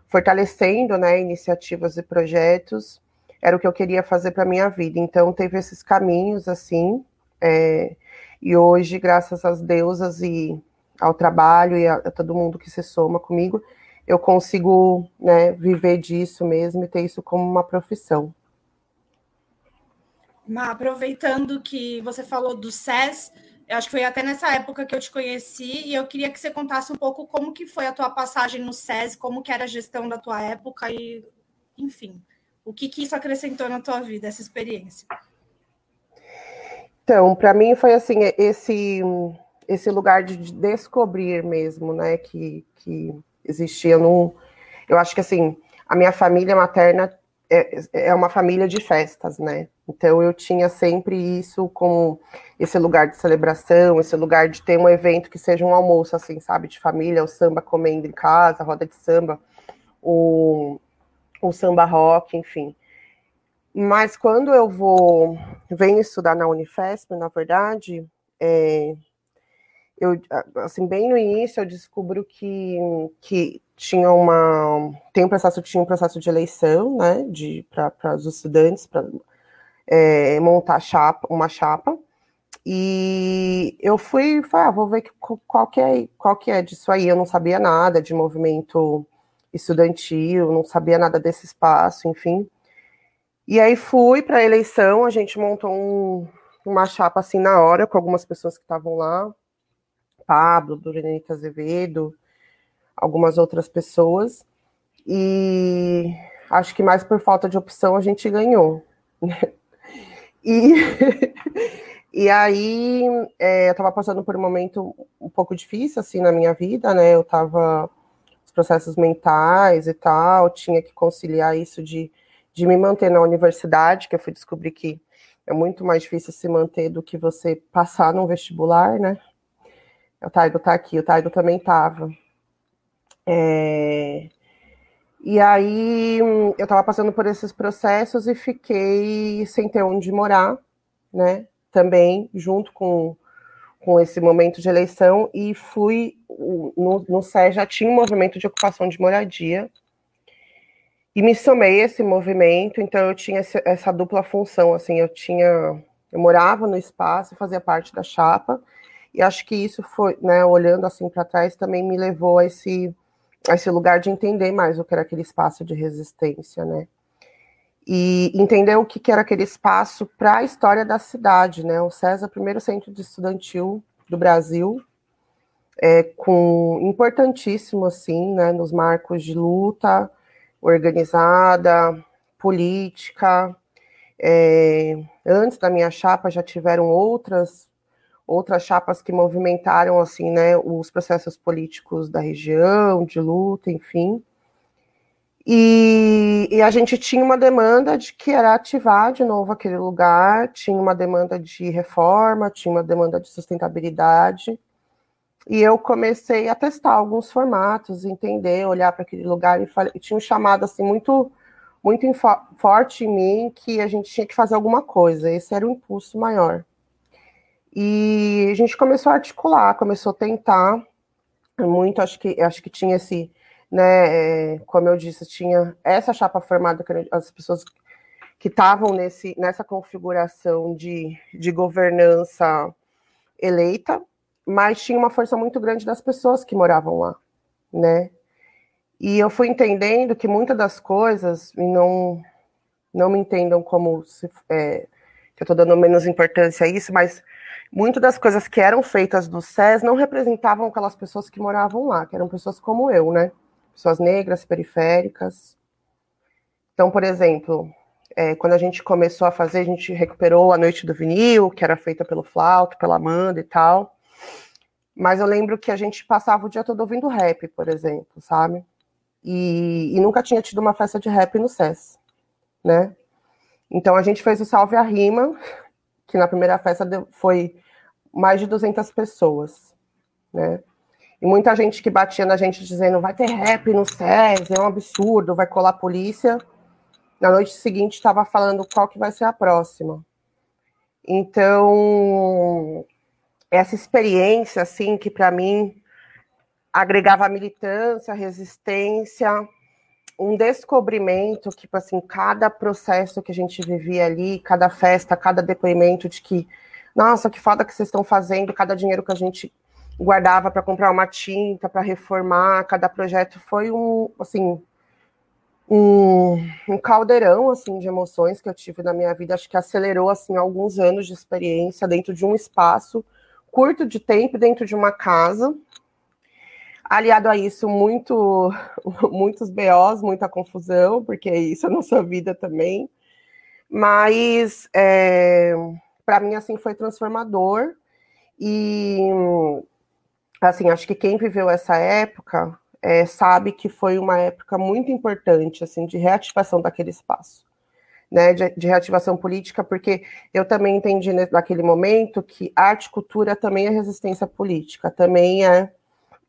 fortalecendo, né, iniciativas e projetos era o que eu queria fazer para minha vida. Então teve esses caminhos assim, é, e hoje, graças às deusas e ao trabalho e a, a, todo mundo que se soma comigo, eu consigo né, viver disso mesmo e ter isso como uma profissão. Aproveitando que você falou do SES, eu acho que foi até nessa época que eu te conheci e eu queria que você contasse um pouco como que foi a tua passagem no SES, como que era a gestão da tua época e, enfim, o que, que isso acrescentou na tua vida, essa experiência? Então, para mim foi assim, esse esse lugar de descobrir mesmo, né, que, que existia no eu acho que assim, a minha família materna é, é uma família de festas, né? Então eu tinha sempre isso como esse lugar de celebração, esse lugar de ter um evento que seja um almoço, assim, sabe, de família, o samba comendo em casa, roda de samba, o, o samba rock, enfim. Mas quando eu vou venho estudar na Unifesp, na verdade, é, eu assim bem no início eu descubro que, que tinha uma tem um processo tinha um processo de eleição, né, de para os estudantes para é, montar chapa, uma chapa. E eu fui, falei, ah, vou ver qual que, é, qual que é disso aí. Eu não sabia nada de movimento estudantil, não sabia nada desse espaço, enfim. E aí fui para a eleição, a gente montou um, uma chapa assim na hora com algumas pessoas que estavam lá, Pablo, Dorenita Azevedo, algumas outras pessoas. E acho que mais por falta de opção a gente ganhou. e, e aí é, eu estava passando por um momento um pouco difícil assim na minha vida, né? Eu estava processos mentais e tal, tinha que conciliar isso de, de me manter na universidade, que eu fui descobrir que é muito mais difícil se manter do que você passar num vestibular, né? O Taigo tá aqui, o Taigo também tava. É... E aí eu tava passando por esses processos e fiquei sem ter onde morar, né? Também, junto com com esse momento de eleição e fui no, no SE já tinha um movimento de ocupação de moradia e me somei a esse movimento, então eu tinha essa dupla função, assim, eu tinha, eu morava no espaço, fazia parte da chapa, e acho que isso foi, né, olhando assim para trás, também me levou a esse, a esse lugar de entender mais o que era aquele espaço de resistência, né e entender o que, era aquele espaço para a história da cidade, né? O César, primeiro centro estudantil do Brasil, é, com importantíssimo assim, né, nos marcos de luta organizada, política. É, antes da minha chapa já tiveram outras outras chapas que movimentaram assim, né, os processos políticos da região, de luta, enfim. E, e, a gente tinha uma demanda de que era ativar de novo aquele lugar, tinha uma demanda de reforma, tinha uma demanda de sustentabilidade. e eu comecei a testar alguns formatos, entender, olhar para aquele lugar e, falei, e tinha um chamado assim muito muito forte em mim que a gente tinha que fazer alguma coisa. Esse era o impulso maior. E a gente começou a articular, começou a tentar muito, acho que acho que tinha esse, né, é, como eu disse, tinha essa chapa formada as pessoas que estavam nesse nessa configuração de, de governança eleita, mas tinha uma força muito grande das pessoas que moravam lá, né? E eu fui entendendo que muitas das coisas, e não, não me entendam como se, é, que eu estou dando menos importância a isso, mas muitas das coisas que eram feitas no SES não representavam aquelas pessoas que moravam lá, que eram pessoas como eu, né? Pessoas negras, periféricas. Então, por exemplo, é, quando a gente começou a fazer, a gente recuperou a Noite do Vinil, que era feita pelo Flauto, pela Amanda e tal. Mas eu lembro que a gente passava o dia todo ouvindo rap, por exemplo, sabe? E, e nunca tinha tido uma festa de rap no SES, né? Então a gente fez o Salve a Rima, que na primeira festa foi mais de 200 pessoas, né? E muita gente que batia na gente dizendo vai ter rap no SES, é um absurdo, vai colar polícia. Na noite seguinte estava falando qual que vai ser a próxima. Então, essa experiência, assim, que para mim agregava militância, resistência, um descobrimento que, tipo assim, cada processo que a gente vivia ali, cada festa, cada depoimento de que, nossa, que foda que vocês estão fazendo, cada dinheiro que a gente guardava para comprar uma tinta, para reformar, cada projeto foi um, assim, um, um, caldeirão, assim, de emoções que eu tive na minha vida, acho que acelerou, assim, alguns anos de experiência dentro de um espaço curto de tempo dentro de uma casa. Aliado a isso, muito, muitos BOs, muita confusão, porque isso é nossa vida também. Mas, é, para mim, assim, foi transformador. E, assim, acho que quem viveu essa época é, sabe que foi uma época muito importante, assim, de reativação daquele espaço né, de, de, reativação política, porque eu também entendi naquele momento que arte e cultura também é resistência política, também é,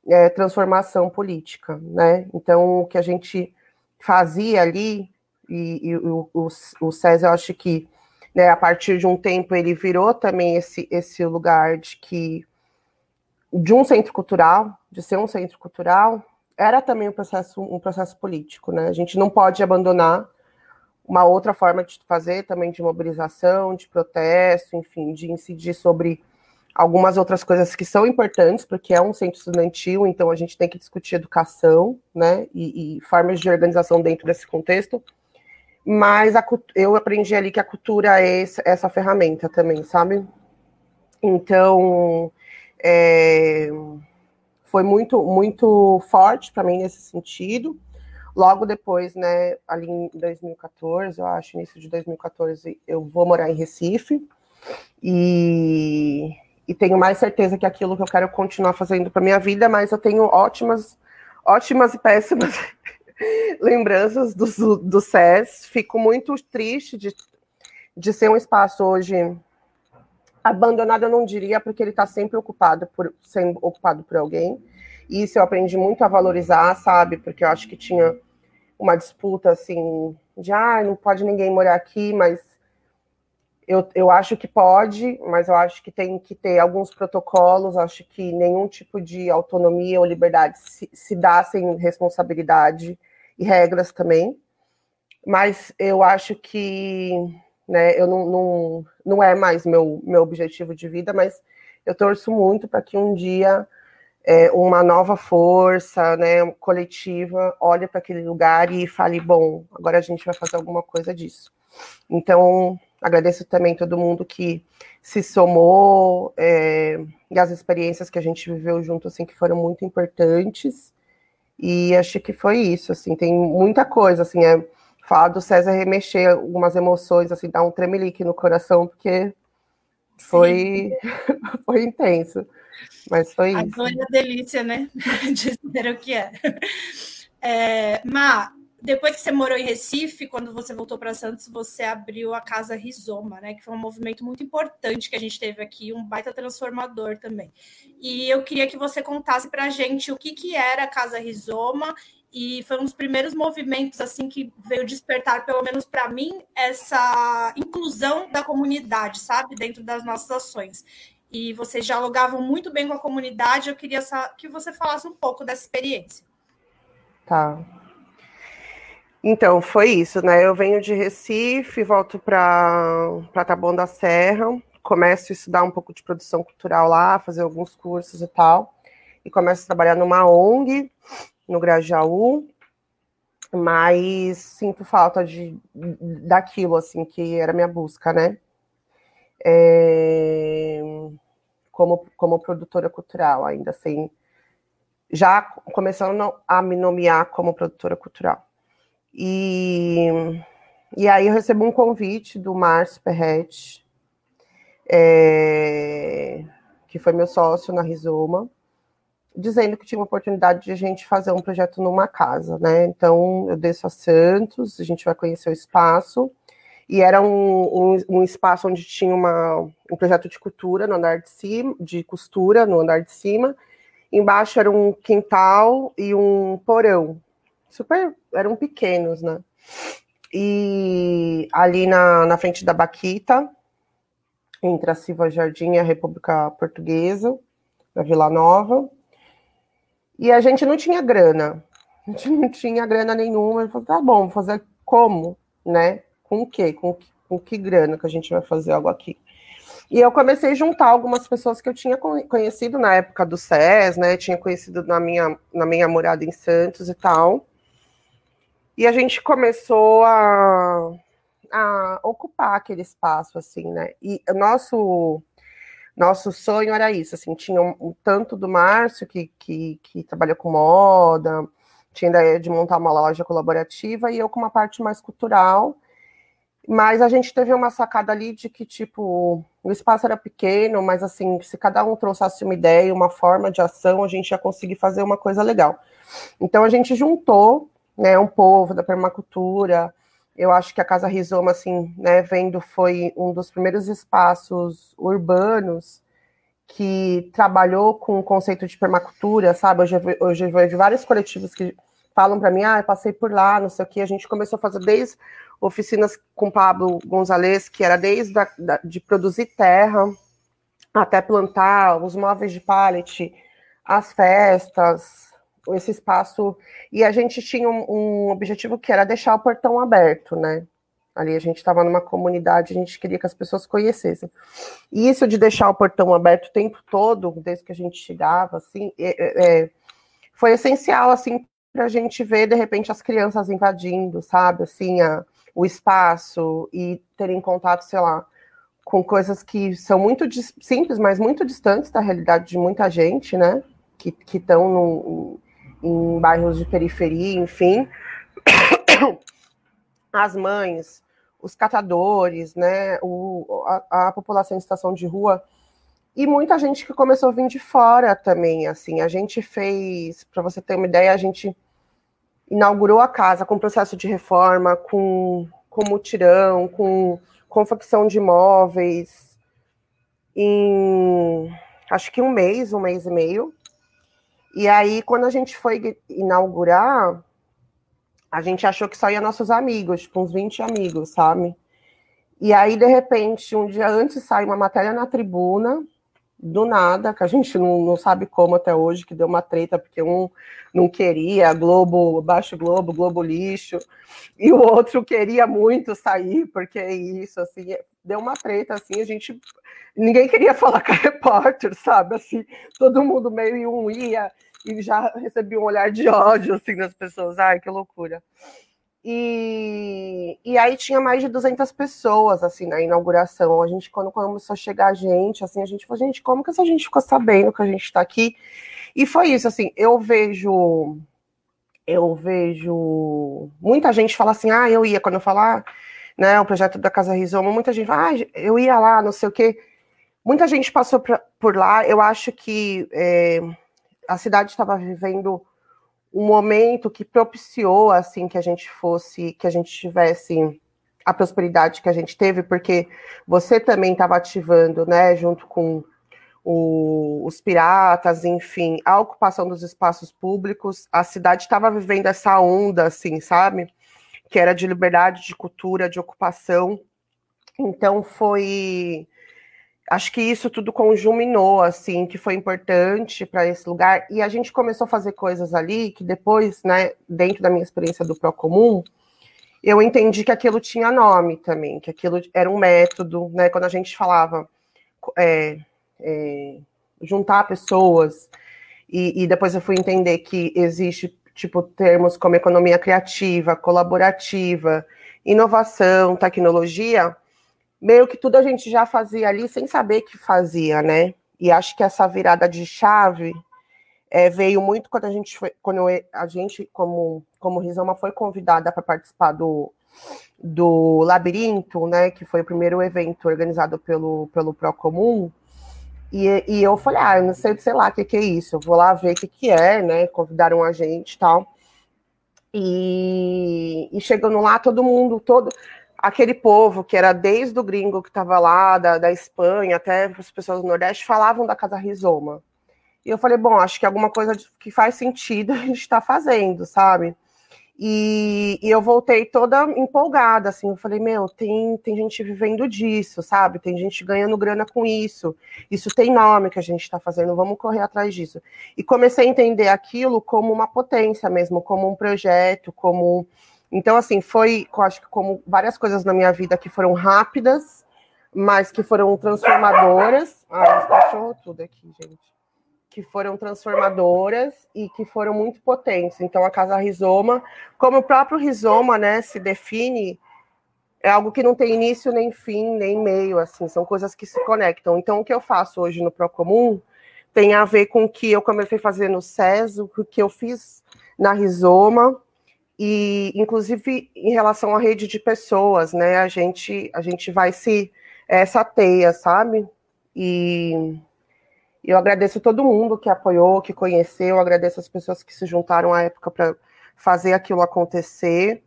é transformação política, né? Então, o que a gente fazia ali, e, e o, o, o César, eu acho que né, a partir de um tempo ele virou também esse, esse lugar de que de um centro cultural, de ser um centro cultural, era também um processo, um processo político, né? A gente não pode abandonar uma outra forma de fazer também de mobilização, de protesto, enfim, de incidir sobre algumas outras coisas que são importantes, porque é um centro estudantil, então a gente tem que discutir educação, né, e, e formas de organização dentro desse contexto. Mas a, eu aprendi ali que a cultura é essa, essa ferramenta também, sabe? Então, é, foi muito, muito forte para mim nesse sentido. Logo depois, né, ali em 2014, eu acho, início de 2014, eu vou morar em Recife e, e tenho mais certeza que aquilo que eu quero continuar fazendo para minha vida, mas eu tenho ótimas, ótimas e péssimas lembranças do, do SES. Fico muito triste de, de ser um espaço hoje abandonado, eu não diria, porque ele está sempre ocupado por sendo ocupado por alguém isso eu aprendi muito a valorizar, sabe? Porque eu acho que tinha uma disputa assim de ah, não pode ninguém morar aqui, mas eu, eu acho que pode, mas eu acho que tem que ter alguns protocolos, acho que nenhum tipo de autonomia ou liberdade se, se dá sem responsabilidade e regras também. Mas eu acho que né, eu não, não, não é mais meu, meu objetivo de vida, mas eu torço muito para que um dia é, uma nova força, né, coletiva, olhe para aquele lugar e fale, bom, agora a gente vai fazer alguma coisa disso. Então, agradeço também todo mundo que se somou é, e as experiências que a gente viveu junto, assim, que foram muito importantes. E acho que foi isso, assim, tem muita coisa, assim, é, falar do César remexer algumas emoções, assim, dar um tremelique no coração, porque foi, foi intenso. Mas foi isso. A delícia, né? Dizer o que é. é. Má, depois que você morou em Recife, quando você voltou para Santos, você abriu a Casa Rizoma, né? Que foi um movimento muito importante que a gente teve aqui, um baita transformador também. E eu queria que você contasse para a gente o que, que era a Casa Rizoma e foi um dos primeiros movimentos assim que veio despertar, pelo menos para mim, essa inclusão da comunidade, sabe, dentro das nossas ações. E vocês dialogavam muito bem com a comunidade. Eu queria que você falasse um pouco dessa experiência. Tá. Então, foi isso, né? Eu venho de Recife, volto para Taboão da Serra, começo a estudar um pouco de produção cultural lá, fazer alguns cursos e tal, e começo a trabalhar numa ONG, no Grajaú, mas sinto falta de, daquilo, assim, que era minha busca, né? É, como, como produtora cultural, ainda assim, já começando a me nomear como produtora cultural. E, e aí eu recebo um convite do Márcio Perret, é, que foi meu sócio na Rizoma, dizendo que tinha uma oportunidade de a gente fazer um projeto numa casa, né? Então eu desço a Santos, a gente vai conhecer o espaço, e era um, um, um espaço onde tinha uma, um projeto de cultura no andar de cima, de costura no andar de cima, embaixo era um quintal e um porão, super, eram pequenos, né? E ali na, na frente da Baquita, entre a Silva Jardim e a República Portuguesa, na Vila Nova. E a gente não tinha grana. A gente não tinha grana nenhuma. Ele falou, tá bom, fazer como, né? Com o quê? Com, com que grana que a gente vai fazer algo aqui? E eu comecei a juntar algumas pessoas que eu tinha conhecido na época do SES, né? Tinha conhecido na minha, na minha morada em Santos e tal. E a gente começou a, a ocupar aquele espaço, assim, né? E o nosso, nosso sonho era isso, assim, tinha um, um tanto do Márcio, que, que, que trabalha com moda, tinha ideia de montar uma loja colaborativa, e eu com uma parte mais cultural, mas a gente teve uma sacada ali de que, tipo, o espaço era pequeno, mas assim, se cada um trouxesse uma ideia, uma forma de ação, a gente ia conseguir fazer uma coisa legal. Então a gente juntou né, um povo da permacultura. Eu acho que a Casa Rizoma, assim, né, vendo, foi um dos primeiros espaços urbanos que trabalhou com o conceito de permacultura, sabe? Hoje, eu vejo vários coletivos que falam para mim, ah, eu passei por lá, não sei o que. A gente começou a fazer desde oficinas com Pablo Gonzalez, que era desde a, da, de produzir terra até plantar os móveis de pallet, as festas, esse espaço. E a gente tinha um, um objetivo que era deixar o portão aberto, né? Ali a gente estava numa comunidade, a gente queria que as pessoas conhecessem. E isso de deixar o portão aberto o tempo todo, desde que a gente chegava, assim, é, é, foi essencial, assim, para a gente ver, de repente, as crianças invadindo, sabe, assim, a, o espaço e terem contato, sei lá, com coisas que são muito simples, mas muito distantes da realidade de muita gente, né, que estão em bairros de periferia, enfim. As mães, os catadores, né, o, a, a, população em situação de rua e muita gente que começou a vir de fora também, assim, a gente fez, para você ter uma ideia, a gente inaugurou a casa com processo de reforma, com, com mutirão, com confecção de imóveis, em acho que um mês, um mês e meio. E aí, quando a gente foi inaugurar, a gente achou que só ia nossos amigos, tipo uns 20 amigos, sabe? E aí, de repente, um dia antes sai uma matéria na tribuna, do nada, que a gente não, não sabe como até hoje, que deu uma treta, porque um não queria, Globo, Baixo Globo, Globo Lixo, e o outro queria muito sair, porque isso, assim, deu uma treta, assim, a gente, ninguém queria falar com a repórter, sabe, assim, todo mundo meio um ia, e já recebia um olhar de ódio, assim, das pessoas, ai, que loucura. E, e aí tinha mais de 200 pessoas, assim, na inauguração. A gente, quando começou a chegar a gente, assim, a gente falou, gente, como que essa gente ficou sabendo que a gente está aqui? E foi isso, assim, eu vejo, eu vejo muita gente fala assim, ah, eu ia, quando eu falar, né, o projeto da Casa Rizoma, muita gente fala, ah, eu ia lá, não sei o quê. Muita gente passou pra, por lá, eu acho que é, a cidade estava vivendo um momento que propiciou assim que a gente fosse, que a gente tivesse a prosperidade que a gente teve, porque você também estava ativando, né, junto com o, os piratas, enfim, a ocupação dos espaços públicos, a cidade estava vivendo essa onda, assim, sabe? Que era de liberdade, de cultura, de ocupação. Então foi acho que isso tudo conjuminou, assim, que foi importante para esse lugar. E a gente começou a fazer coisas ali que depois, né, dentro da minha experiência do Procomum, eu entendi que aquilo tinha nome também, que aquilo era um método, né? Quando a gente falava é, é, juntar pessoas, e, e depois eu fui entender que existe, tipo, termos como economia criativa, colaborativa, inovação, tecnologia, meio que tudo a gente já fazia ali sem saber que fazia, né? E acho que essa virada de chave é, veio muito quando a gente foi, quando a gente, como, como Rizoma, foi convidada para participar do, do Labirinto, né? Que foi o primeiro evento organizado pelo, pelo Procomum. E, e eu falei, ah, eu não sei, sei lá o que, que é isso, eu vou lá ver o que, que é, né? Convidaram a gente e tal. E, e chegando lá, todo mundo, todo aquele povo que era desde o gringo que estava lá, da, da Espanha, até as pessoas do Nordeste, falavam da Casa Rizoma. E eu falei, bom, acho que alguma coisa que faz sentido a gente está fazendo, sabe? E, e, eu voltei toda empolgada, assim, eu falei, meu, tem, tem gente vivendo disso, sabe? Tem gente ganhando grana com isso. Isso tem nome que a gente está fazendo, vamos correr atrás disso. E comecei a entender aquilo como uma potência mesmo, como um projeto, como então, assim, foi, acho que como várias coisas na minha vida que foram rápidas, mas que foram transformadoras. Ah, cachorro tudo aqui, gente. Que foram transformadoras e que foram muito potentes. Então, a Casa Rizoma, como o próprio rizoma, né, se define, é algo que não tem início, nem fim, nem meio, assim, são coisas que se conectam. Então, o que eu faço hoje no Procomum tem a ver com o que eu comecei a fazer no SES, o que eu fiz na Rizoma, e inclusive em relação à rede de pessoas, né? A gente a gente vai se essa teia, sabe? E eu agradeço todo mundo que apoiou, que conheceu, agradeço as pessoas que se juntaram à época para fazer aquilo acontecer.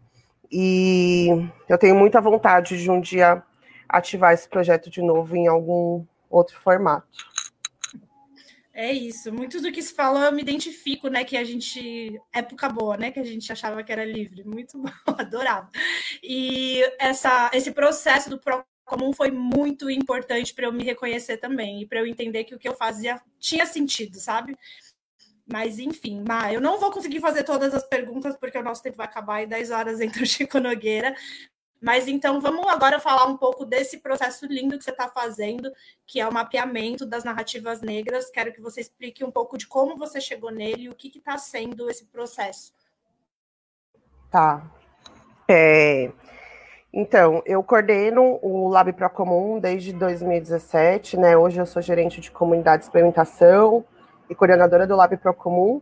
E eu tenho muita vontade de um dia ativar esse projeto de novo em algum outro formato. É isso. Muito do que se falou, eu me identifico, né? Que a gente. Época boa, né? Que a gente achava que era livre. Muito bom, adorava. E essa, esse processo do Procomum foi muito importante para eu me reconhecer também e para eu entender que o que eu fazia tinha sentido, sabe? Mas, enfim, Ma, eu não vou conseguir fazer todas as perguntas, porque o nosso tempo vai acabar em 10 horas entre o Chico Nogueira. Mas então vamos agora falar um pouco desse processo lindo que você está fazendo, que é o mapeamento das narrativas negras. Quero que você explique um pouco de como você chegou nele e o que está sendo esse processo. Tá. É, então, eu coordeno o Lab Procomum desde 2017, né? Hoje eu sou gerente de comunidade de experimentação e coordenadora do Lab Procomum.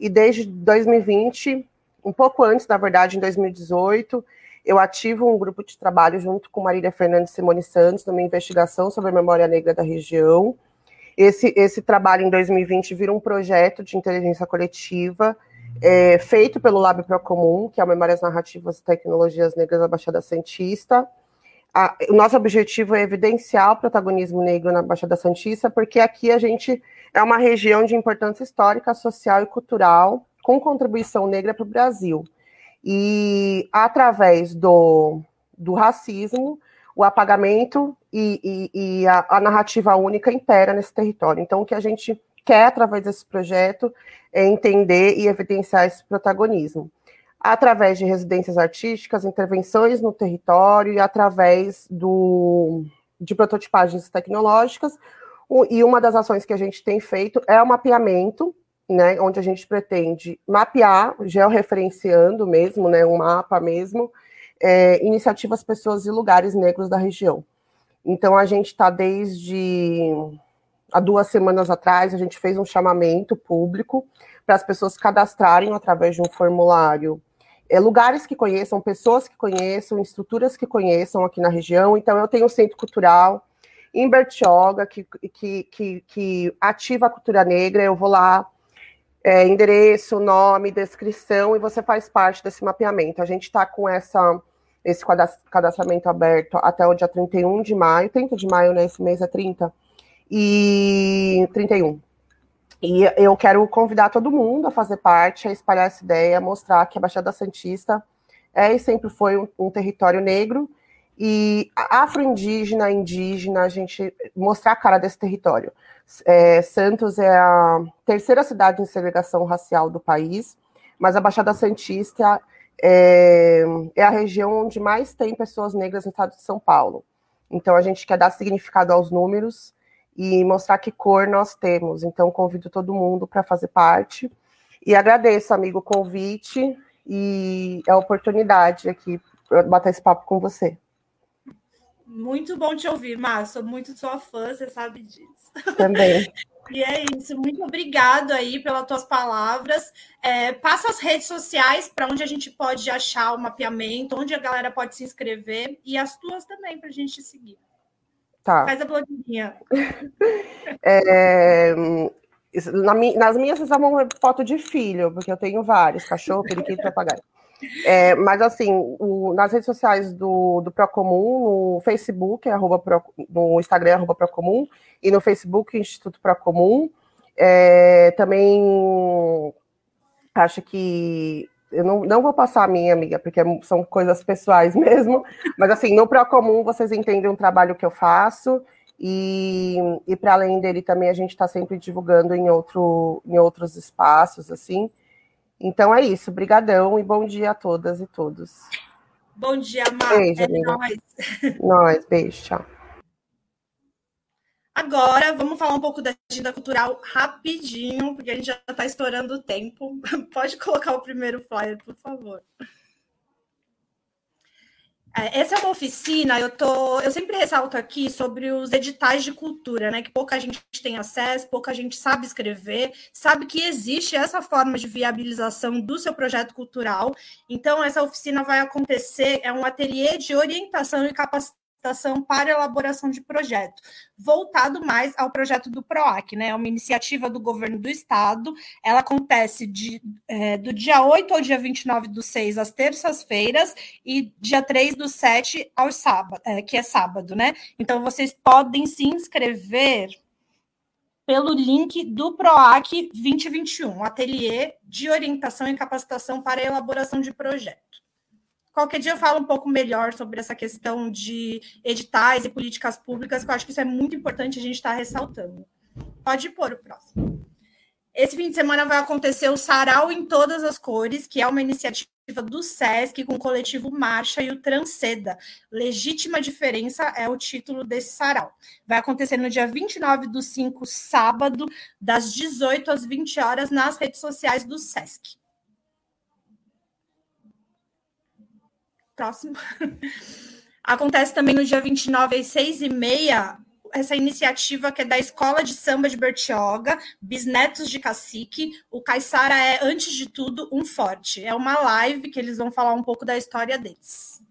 E desde 2020, um pouco antes, na verdade, em 2018, eu ativo um grupo de trabalho junto com Marília Fernandes Simone Santos, numa investigação sobre a memória negra da região. Esse, esse trabalho, em 2020, vira um projeto de inteligência coletiva é, feito pelo Lab Procomum, que é o Memórias Narrativas e Tecnologias Negras da Baixada Santista. A, o nosso objetivo é evidenciar o protagonismo negro na Baixada Santista, porque aqui a gente é uma região de importância histórica, social e cultural, com contribuição negra para o Brasil e através do, do racismo, o apagamento e, e, e a, a, narrativa única impera nesse território. Então, o que a gente quer, através desse projeto, entender e evidenciar esse protagonismo. Através de residências artísticas, intervenções no território e através do, de prototipagens tecnológicas. E uma das ações que a gente tem feito é o mapeamento né, onde a gente pretende mapear, georreferenciando mesmo, né, um mapa mesmo, é, iniciativas, pessoas e lugares negros da região. Então, a gente está desde há duas semanas atrás, a gente fez um chamamento público para as pessoas cadastrarem através de um formulário é, lugares que conheçam, pessoas que conheçam, estruturas que conheçam aqui na região. Então, eu tenho o um Centro Cultural em Bertioga, que, que, que, que ativa a cultura negra, eu vou lá é, endereço, nome, descrição, e você faz parte desse mapeamento. A gente está com essa, esse cadastramento aberto até o dia 31 de maio, 30 de maio, né? Esse mês é 30, e 31. E eu quero convidar todo mundo a fazer parte, a espalhar essa ideia, mostrar que a Baixada Santista é e sempre foi um, um território negro e afro-indígena, indígena, a gente mostrar a cara desse território. É, Santos é a terceira cidade em segregação racial do país, mas a Baixada Santista é, é, a região onde mais tem pessoas negras no estado de São Paulo. Então a gente quer dar significado aos números e mostrar que cor nós temos. Então convido todo mundo para fazer parte. E agradeço, amigo, o convite e a oportunidade aqui para bater esse papo com você. Muito bom te ouvir, Márcio. Sou muito sua fã, você sabe disso. Também. e é isso. Muito obrigado aí pelas tuas palavras. É, passa as redes sociais para onde a gente pode achar o mapeamento, onde a galera pode se inscrever e as tuas também para a gente seguir. Tá. Faz a blogueirinha. é, na, nas minhas vocês uma foto de filho, porque eu tenho vários, cachorro, periquito, papagaio. É, mas assim, o, nas redes sociais do, do Procomum, no Facebook, arroba Pro, no Instagram, arroba Procomum, e no Facebook, Instituto Procomum. É, também acho que eu não, não vou passar a minha amiga, porque são coisas pessoais mesmo, mas assim, no Procomum vocês entendem o trabalho que eu faço, e, e para além dele também a gente está sempre divulgando em, outro, em outros espaços, assim. Então é isso, brigadão e bom dia a todas e todos. Bom dia, Mar. Beijo, é nóis. Nós, beijo, tchau. Agora, vamos falar um pouco da agenda cultural rapidinho, porque a gente já está estourando o tempo. Pode colocar o primeiro flyer, por favor. É, essa é uma oficina, eu, tô, eu sempre ressalto aqui sobre os editais de cultura, né? Que pouca gente tem acesso, pouca gente sabe escrever, sabe que existe essa forma de viabilização do seu projeto cultural. Então, essa oficina vai acontecer, é um ateliê de orientação e capacitação capacitação para elaboração de projeto, voltado mais ao projeto do PROAC, né? É uma iniciativa do governo do estado. Ela acontece de, é, do dia 8 ao dia 29 do 6, às terças-feiras, e dia 3 do 7 ao sábado, é, que é sábado, né? Então vocês podem se inscrever pelo link do PROAC 2021, ateliê de orientação e capacitação para elaboração de projeto. Qualquer dia eu falo um pouco melhor sobre essa questão de editais e políticas públicas, que eu acho que isso é muito importante a gente estar tá ressaltando. Pode pôr o próximo. Esse fim de semana vai acontecer o Sarau em Todas as Cores, que é uma iniciativa do SESC com o coletivo Marcha e o Transceda. Legítima Diferença é o título desse sarau. Vai acontecer no dia 29 do 5, sábado, das 18 às 20 horas, nas redes sociais do SESC. Próximo. Acontece também no dia 29 às 6 e meia essa iniciativa que é da Escola de Samba de Bertioga, Bisnetos de Cacique. O Caissara é, antes de tudo, um forte. É uma live que eles vão falar um pouco da história deles.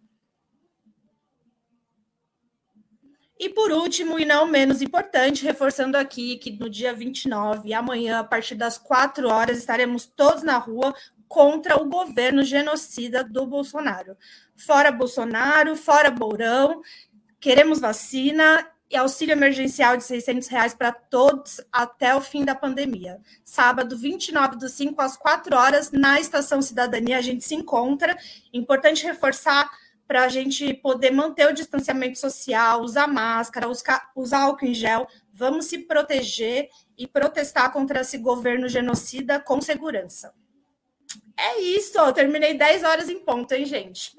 E por último, e não menos importante, reforçando aqui que no dia 29, amanhã, a partir das 4 horas, estaremos todos na rua contra o governo genocida do Bolsonaro. Fora Bolsonaro, fora Bourão, queremos vacina e auxílio emergencial de 600 reais para todos até o fim da pandemia. Sábado, 29 do 5 às 4 horas, na Estação Cidadania, a gente se encontra. Importante reforçar para a gente poder manter o distanciamento social, usar máscara, usar álcool em gel. Vamos se proteger e protestar contra esse governo genocida com segurança. É isso, eu terminei 10 horas em ponto, hein, gente?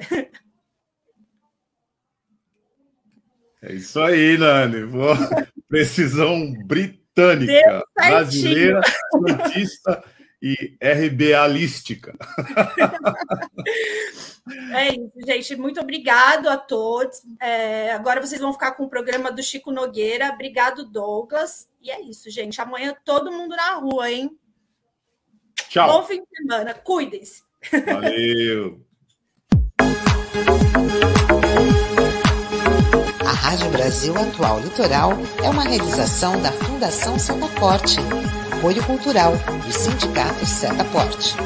É isso aí, Nani. Precisão britânica, brasileira, santista e RBAlística. É isso, gente. Muito obrigado a todos. É, agora vocês vão ficar com o programa do Chico Nogueira. Obrigado, Douglas. E é isso, gente. Amanhã todo mundo na rua, hein? Tchau. Bom fim de semana. Cuidem-se. Valeu. A Rádio Brasil Atual Litoral é uma realização da Fundação Santa Corte apoio cultural do Sindicato Setaporte.